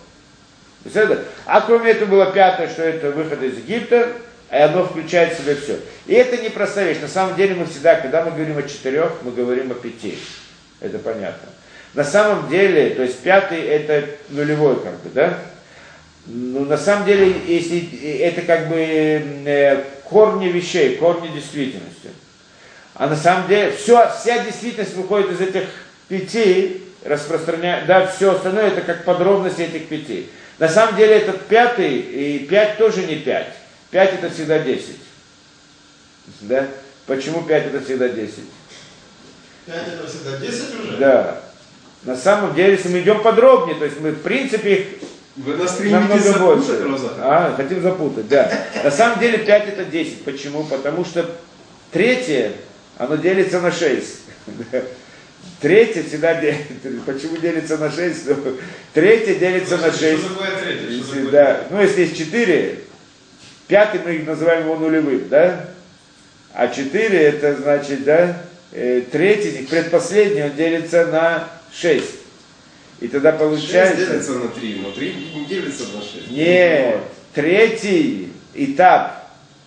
А кроме этого было пятое, что это выход из Египта, и оно включает в себя все. И это не простая вещь. На самом деле мы всегда, когда мы говорим о четырех, мы говорим о пяти. Это понятно. На самом деле, то есть пятый это нулевой как бы, да? Ну, на самом деле, если это как бы э, корни вещей, корни действительности. А на самом деле, все, вся действительность выходит из этих пяти, распространяет, да, все остальное это как подробности этих пяти. На самом деле этот пятый, и пять тоже не пять. Пять это всегда десять. Да? Почему пять это всегда десять? Пять это всегда десять уже? Да. На самом деле, если мы идем подробнее, то есть мы в принципе их Вы нас намного больше. А, хотим запутать, да. На самом деле 5 это 10. Почему? Потому что третье, оно делится на 6. Третье всегда делится. Почему делится на 6? Ну, третье делится на 6. Что такое третье? Что да. Ну, если есть 4, Пятый мы называем его нулевым, да? А четыре это значит, да, э, третий, предпоследний, он делится на шесть. И тогда получается... Шесть делится на три, но три не делится на шесть. Нет, третий этап,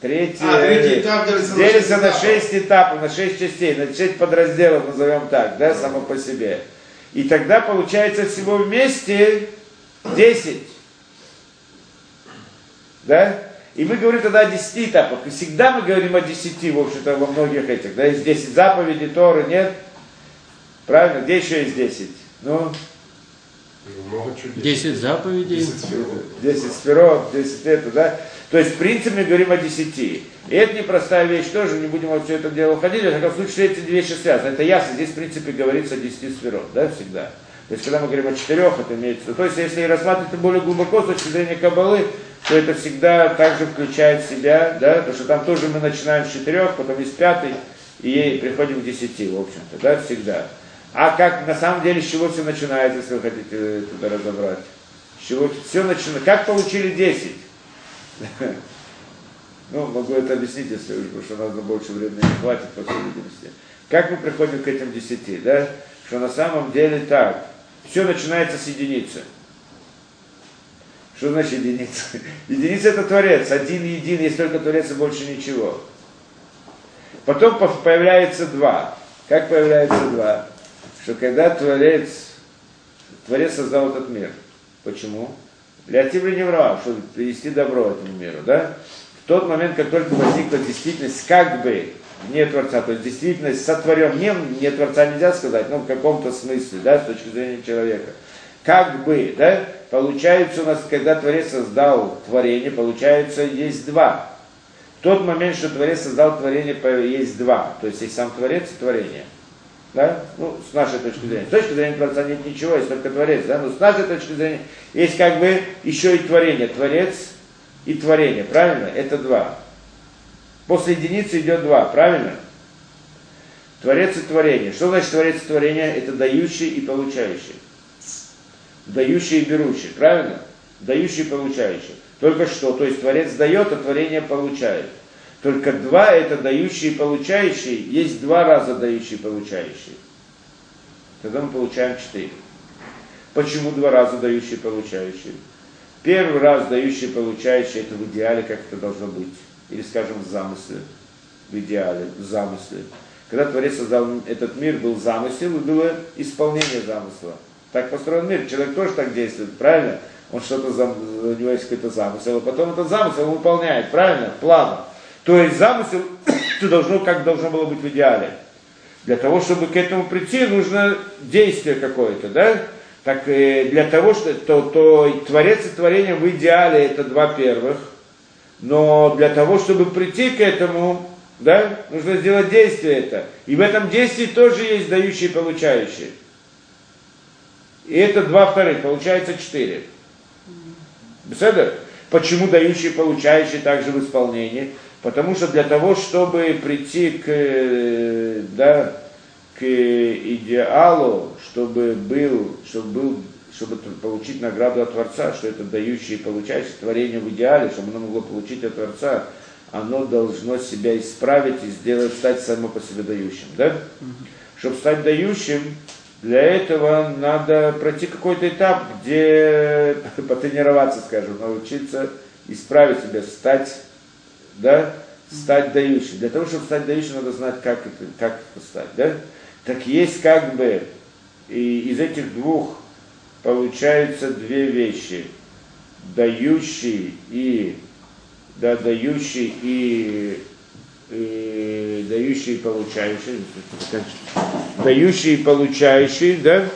третий, а, третий этап делится, делится на, шесть, этапов, на шесть частей, на шесть подразделов, назовем так, да, само по себе. И тогда получается всего вместе десять. Да? И мы говорим тогда о десяти этапах. И всегда мы говорим о десяти, в общем-то, во многих этих. Да, есть десять заповедей, Торы, нет? Правильно? Где еще есть десять? Ну? Десять заповедей. Десять сферот, десять это, да? То есть, в принципе, мы говорим о десяти. И это непростая вещь тоже, не будем во все это дело уходить, в таком случае эти две вещи связаны. Это ясно, здесь, в принципе, говорится о десяти сферот, да, всегда. То есть, когда мы говорим о четырех, это имеется То есть, если рассматривать более глубоко с точки зрения Кабалы, то это всегда также включает в себя, да, потому что там тоже мы начинаем с четырех, потом из пятой, и приходим к десяти, в общем-то, да, всегда. А как на самом деле, с чего все начинается, если вы хотите туда разобрать? С чего все начинается? Как получили десять? Ну, могу это объяснить, если уж, потому что у нас на больше времени не хватит, по всей видимости. Как мы приходим к этим десяти, да? Что на самом деле так, все начинается с единицы. Что значит единица? Единица это Творец, один един, есть только Творец и больше ничего. Потом появляется два. Как появляется два? Что когда Творец, Творец создал этот мир. Почему? Тебя не врал, чтобы принести добро этому миру, да? В тот момент, как только возникла действительность, как бы не Творца, то есть действительность сотворен, не, не Творца нельзя сказать, но в каком-то смысле, да, с точки зрения человека. Как бы, да, Получается у нас, когда Творец создал творение, получается, есть два. тот момент, что Творец создал творение, есть два. То есть есть сам Творец и творение. Да? Ну, с нашей точки зрения. С точки зрения Творца нет ничего, есть только Творец. Да? Но с нашей точки зрения есть как бы еще и творение. Творец и творение. Правильно? Это два. После единицы идет два. Правильно? Творец и творение. Что значит творец и творение? Это дающий и получающий. Дающий и берущий. Правильно? Дающий и получающий. Только что, то есть Творец дает, а творение получает. Только два это дающий и получающий, есть два раза дающий и получающий. Тогда мы получаем четыре. Почему два раза дающий и получающий? Первый раз дающий и получающий это в идеале, как это должно быть. Или, скажем, в замысле. В идеале, в замысле. Когда Творец создал этот мир, был замысел и было исполнение замысла. Так построен мир. Человек тоже так действует, правильно? он что-то, у него есть какой-то замысел, а потом этот замысел он выполняет, правильно, плавно. То есть замысел это должно, как должно было быть в идеале. Для того, чтобы к этому прийти, нужно действие какое-то, да? Так э, для того, что то, то творец и творение в идеале это два первых, но для того, чтобы прийти к этому, да, нужно сделать действие это. И в этом действии тоже есть дающие и получающие. И это два вторых, получается четыре. Беседа? Почему дающий и получающий также в исполнении? Потому что для того, чтобы прийти к, э, да, к идеалу, чтобы был, чтобы был чтобы получить награду от Творца, что это дающий и получающий творение в идеале, чтобы оно могло получить от Творца, оно должно себя исправить и сделать, стать само по себе дающим. Да? Чтобы стать дающим, для этого надо пройти какой-то этап, где потренироваться, скажем, научиться исправить себя, стать, да, стать дающим. Для того, чтобы стать дающим, надо знать, как это, как это стать, да? Так есть как бы и из этих двух получаются две вещи. Дающий и да, дающий и э, дающий и получающий, дающий и получающий, да?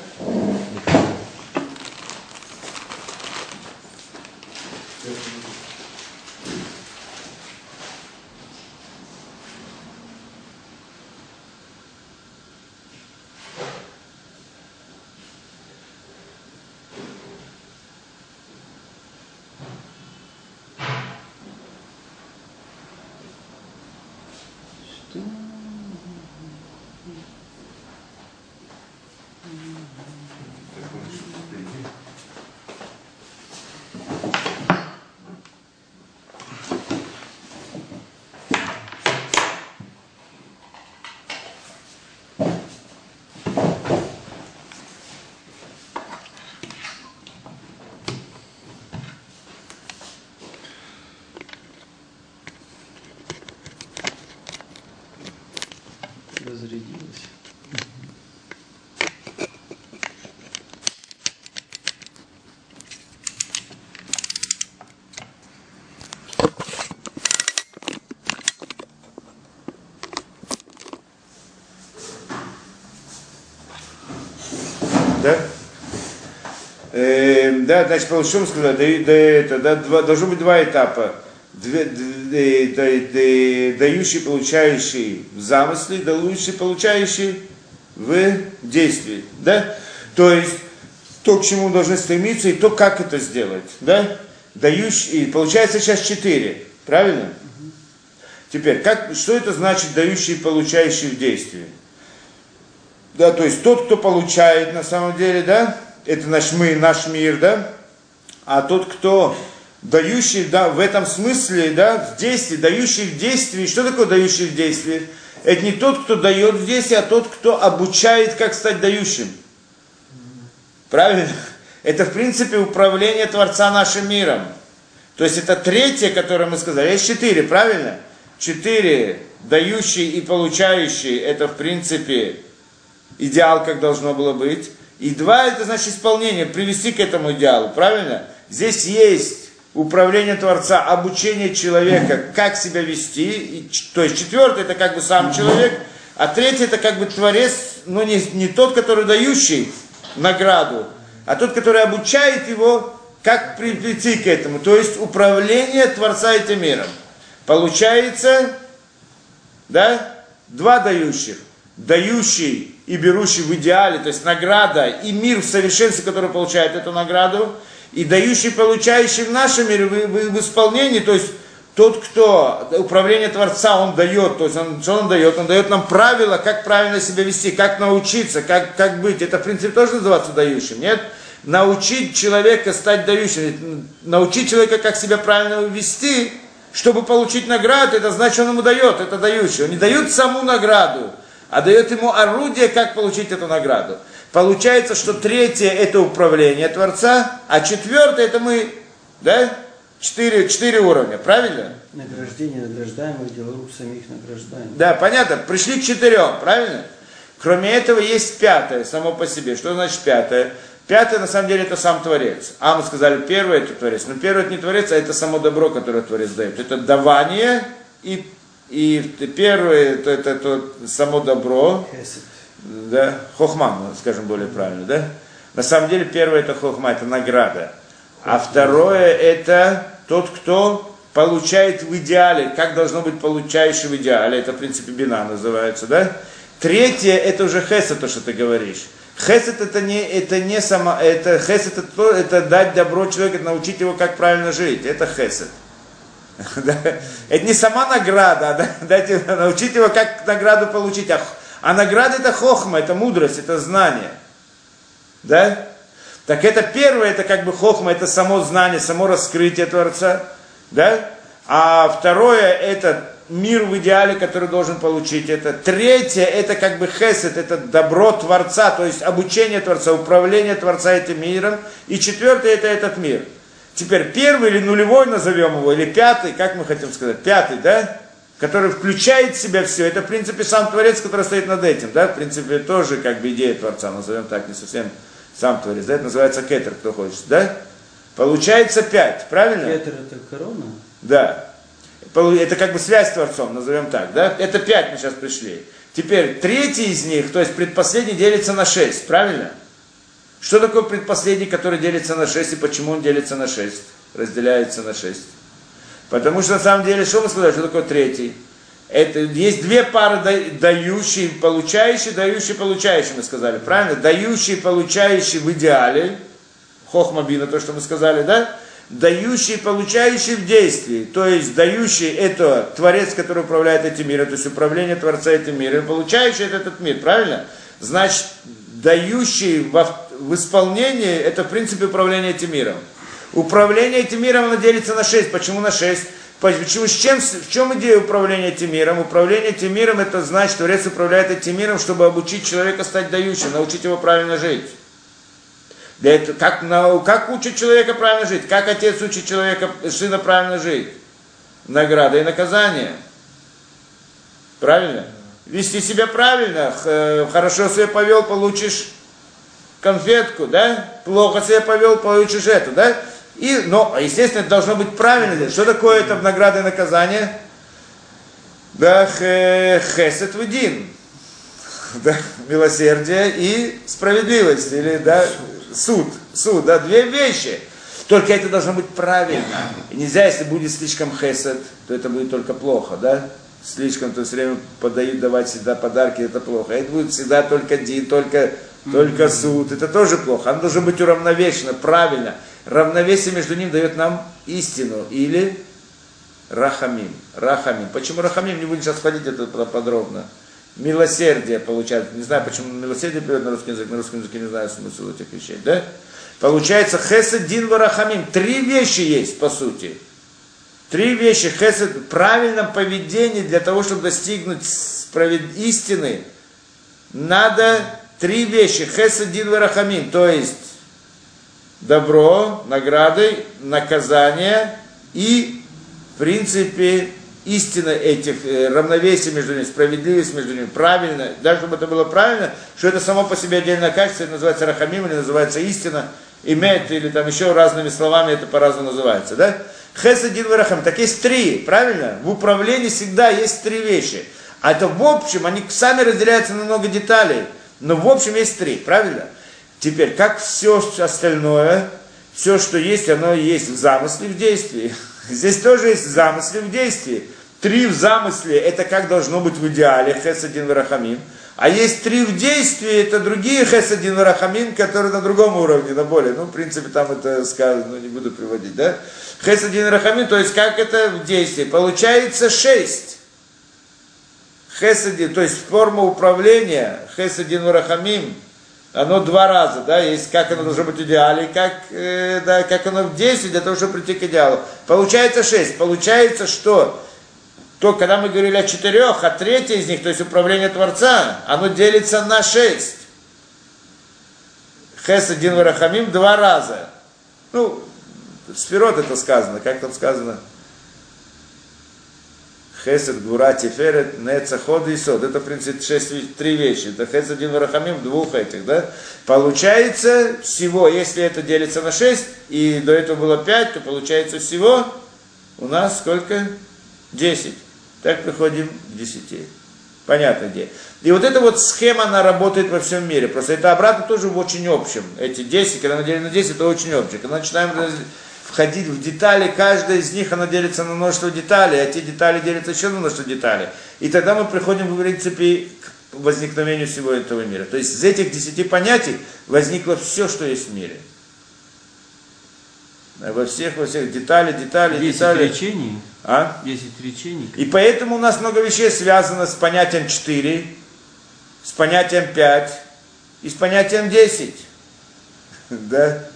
Разрядилась. Да? Э, да, значит, по что мы сказали, да, да, это, да, два, должно быть два этапа. Две, две, дающий, получающий в замысле, дающий, получающий в действии. Да? То есть, то, к чему должны стремиться, и то, как это сделать. Да? Дающий, и получается сейчас четыре. Правильно? Теперь, как, что это значит дающий и получающий в действии? Да, то есть тот, кто получает на самом деле, да, это наш мы, наш мир, да, а тот, кто дающий, да, в этом смысле, да, в действии, дающий в действии, что такое дающий в действии? Это не тот, кто дает в действии, а тот, кто обучает, как стать дающим. Правильно? Это, в принципе, управление Творца нашим миром. То есть это третье, которое мы сказали. Есть четыре, правильно? Четыре, дающий и получающий, это, в принципе, идеал, как должно было быть. И два, это значит исполнение, привести к этому идеалу, правильно? Здесь есть управление Творца, обучение человека, как себя вести. И, то есть четвертое, это как бы сам человек, а третье, это как бы Творец, но не, не тот, который дающий награду, а тот, который обучает его, как прийти к этому. То есть управление Творца этим миром. Получается, да, два дающих. Дающий и берущий в идеале, то есть награда и мир в совершенстве, который получает эту награду, и дающий, получающий в нашем мире в, в, в исполнении, то есть тот, кто управление Творца, он дает, то есть он, что он дает? Он дает нам правила, как правильно себя вести, как научиться, как, как быть. Это, в принципе, тоже называется дающим, нет? Научить человека стать дающим, научить человека, как себя правильно вести, чтобы получить награду, это значит, он ему дает, это дающий. Он не дает саму награду, а дает ему орудие, как получить эту награду. Получается, что третье это управление Творца, а четвертое это мы, да? Четыре, четыре уровня, правильно? Награждение награждаемых, дела рук самих награждаемых. Да, понятно, пришли к четырем, правильно? Кроме этого есть пятое само по себе. Что значит пятое? Пятое, на самом деле, это сам Творец. А мы сказали, первое это Творец. Но первое это не Творец, а это само добро, которое Творец дает. Это давание, и, и первое это, это, это само добро. Хесед. Да, хохман, скажем более правильно, да? На самом деле, первое это хохма, это награда. А второе это тот, кто получает в идеале, как должно быть получающий в идеале, это в принципе бина называется, да? Третье это уже хесед, то, что ты говоришь. Хесед это не, это не сама, это хесед это, то, это дать добро человеку, научить его, как правильно жить. Это хесед. Это не сама награда, а да? дать, научить его, как награду получить. А, а награда это хохма, это мудрость, это знание. Да? Так это первое, это как бы хохма, это само знание, само раскрытие Творца. Да? А второе, это мир в идеале, который должен получить. Это третье, это как бы хесед, это добро Творца, то есть обучение Творца, управление Творца этим миром. И четвертое, это этот мир. Теперь первый или нулевой назовем его, или пятый, как мы хотим сказать, пятый, да? Который включает в себя все. Это, в принципе, сам Творец, который стоит над этим, да? В принципе, тоже как бы идея Творца, назовем так, не совсем сам Творец, да? Это называется кетер, кто хочет, да? Получается пять, правильно? Кетер это корона. Да. Это как бы связь с Творцом, назовем так, да? Это пять мы сейчас пришли. Теперь третий из них, то есть предпоследний делится на шесть, правильно? Что такое предпоследний, который делится на шесть, и почему он делится на шесть? Разделяется на шесть. Потому что на самом деле, что мы сказали, что такое третий? Это, есть две пары да- дающий, получающий, дающий, получающий, мы сказали, правильно? Дающий, получающий в идеале, хохмабина, то, что мы сказали, да? Дающий, получающий в действии. То есть дающий это Творец, который управляет этим миром, то есть управление Творца этим миром, получающий это этот мир, правильно? Значит, дающий во- в исполнении, это в принципе управление этим миром. Управление этим миром оно делится на шесть. Почему на шесть? Почему, с чем, в чем идея управления этим миром? Управление этим миром это значит, что Творец управляет этим миром, чтобы обучить человека стать дающим, научить его правильно жить. Для этого, как, как учит человека правильно жить? Как отец учит человека, сына правильно жить? Награда и наказание. Правильно? Вести себя правильно, хорошо себя повел, получишь конфетку, да? Плохо себя повел, получишь эту, да? И, но, естественно, это должно быть правильно. Что такое это награда и наказание? Да, хе- хесед вдин. Да, милосердие и справедливость, или да, суд. Суд, да, две вещи. Только это должно быть правильно. И нельзя, если будет слишком хесед, то это будет только плохо, да? Слишком, то все время подают давать всегда подарки, это плохо. Это будет всегда только дин, только, только суд, это тоже плохо. Оно должно быть уравновешено, правильно. Равновесие между ним дает нам истину или рахамим. Рахамим. Почему рахамим? Не будем сейчас ходить это подробно. Милосердие получается. Не знаю, почему милосердие переводит на русский язык. На русском языке не знаю смысл этих вещей. Да? Получается хесед, дин, варахамим. Три вещи есть, по сути. Три вещи. Хесед в правильном поведении для того, чтобы достигнуть истины. Надо три вещи. Хесед, дин, варахамим. То есть добро, награды, наказание и, в принципе, истина этих, э, равновесие между ними, справедливость между ними, правильно, даже чтобы это было правильно, что это само по себе отдельное качество, называется рахамим или называется истина, имеет или там еще разными словами это по-разному называется, да? Хесадин варахам, так есть три, правильно? В управлении всегда есть три вещи. А это в общем, они сами разделяются на много деталей, но в общем есть три, правильно? Теперь, как все остальное, все, что есть, оно есть в замысле, в действии. Здесь тоже есть замысле в действии. три в замысле, это как должно быть в идеале, хесадин варахамим. А есть три в действии, это другие хесадин варахамим, которые на другом уровне, на более. Ну, в принципе, там это сказано, но не буду приводить, да? Хесадин варахамим, то есть как это в действии. Получается шесть. Хесадин, то есть форма управления, хесадин варахамим, оно два раза, да, есть как оно должно быть в идеале, как, э, да, как оно в действии для того, чтобы прийти к идеалу. Получается шесть. Получается, что то, когда мы говорили о четырех, а третье из них, то есть управление Творца, оно делится на шесть. Хес один варахамим два раза. Ну, сферот это сказано, как там сказано? Хесед, Гура, Тиферет, Неца, Ход и Сод. Это, в принципе, шесть, три вещи. Это Хесед, один Варахамим двух этих, да? Получается всего, если это делится на шесть, и до этого было пять, то получается всего у нас сколько? Десять. Так приходим к десяти. Понятно где. И вот эта вот схема, она работает во всем мире. Просто это обратно тоже в очень общем. Эти 10, когда мы делим на 10, это очень общее. Когда начинаем входить в детали, каждая из них, она делится на множество деталей, а те детали делятся еще на множество деталей. И тогда мы приходим, в принципе, к возникновению всего этого мира. То есть из этих десяти понятий возникло все, что есть в мире. Во всех, во всех детали, детали, Десять детали. речений. А? Десять речений. И поэтому у нас много вещей связано с понятием 4, с понятием 5 и с понятием 10. Да?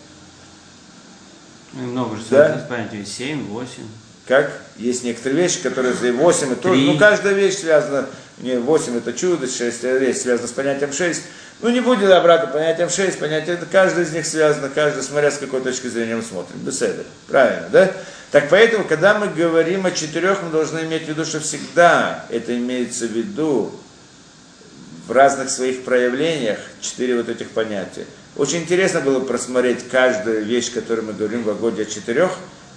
Ну, Много же Да. связано с понятием. Семь, восемь. Как? Есть некоторые вещи, которые 8 это тоже. Ну, каждая вещь связана. Не, 8 это чудо, 6 вещь связана с понятием 6. Ну, не будет обратно понятием 6, понятие, это каждая из них связана, каждый, смотря с какой точки зрения мы смотрим. Беседа. Правильно, да? Так поэтому, когда мы говорим о четырех, мы должны иметь в виду, что всегда это имеется в виду в разных своих проявлениях, четыре вот этих понятия. Очень интересно было просмотреть каждую вещь, которую мы говорим в Агоде о четырех,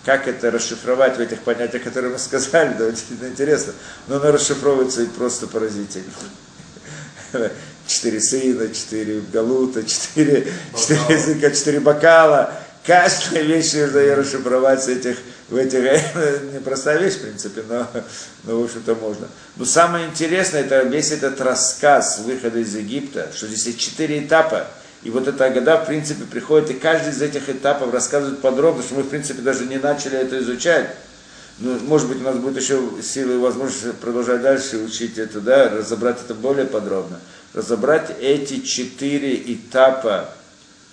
как это расшифровать в этих понятиях, которые мы сказали, да, очень интересно. Но оно расшифровывается и просто поразительно. Четыре сына, четыре галута, четыре, четыре языка, четыре бокала. Каждая вещь нужно ее расшифровать с этих, в этих, непростая вещь, в принципе, но, но в общем-то можно. Но самое интересное, это весь этот рассказ выхода из Египта, что здесь есть четыре этапа, и вот эта года, в принципе, приходит, и каждый из этих этапов рассказывает подробно, что мы, в принципе, даже не начали это изучать. Ну, может быть, у нас будет еще силы и возможность продолжать дальше учить это, да, разобрать это более подробно. Разобрать эти четыре этапа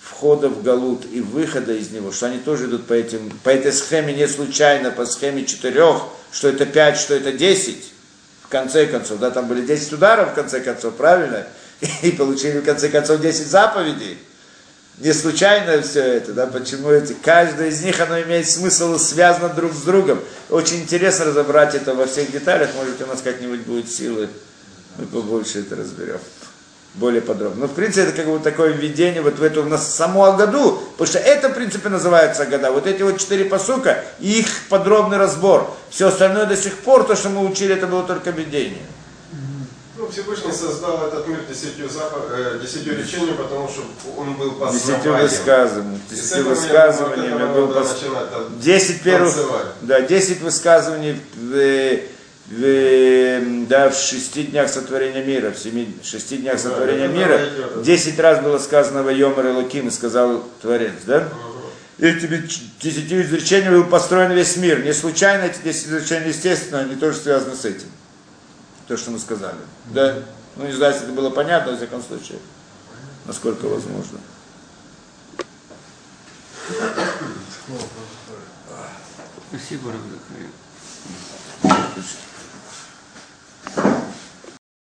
входа в Галут и выхода из него, что они тоже идут по, этим, по этой схеме не случайно, по схеме четырех, что это пять, что это десять, в конце концов, да, там были 10 ударов в конце концов, правильно? И получили в конце концов 10 заповедей. Не случайно все это, да, почему эти, каждая из них, оно имеет смысл, связано друг с другом. Очень интересно разобрать это во всех деталях, может у нас как-нибудь будет силы, мы побольше это разберем более подробно. Но, в принципе, это как бы такое введение вот в эту в нас саму Агаду, потому что это, в принципе, называется Агада. Вот эти вот четыре посука и их подробный разбор. Все остальное до сих пор, то, что мы учили, это было только введение. Ну, Всевышний создал этот мир десятью, запа- э, десятью речениями, потому что он был Десятью высказываниями. И с Десятью высказываниями был пос- Десять первых, да, десять высказываний в, в, да, в шести днях сотворения мира, в семи, шести днях Да, сотворения мира, десять раз было сказано в Йомар и Луким, и сказал Творец, да? Этими ч- десятью изречениями был построен весь мир. Не случайно эти десять изречений, естественно, они тоже связаны с этим. То, что мы сказали. Да? Ну, не знаю, если это было понятно, во всяком случае, насколько возможно. Спасибо, Равдахари.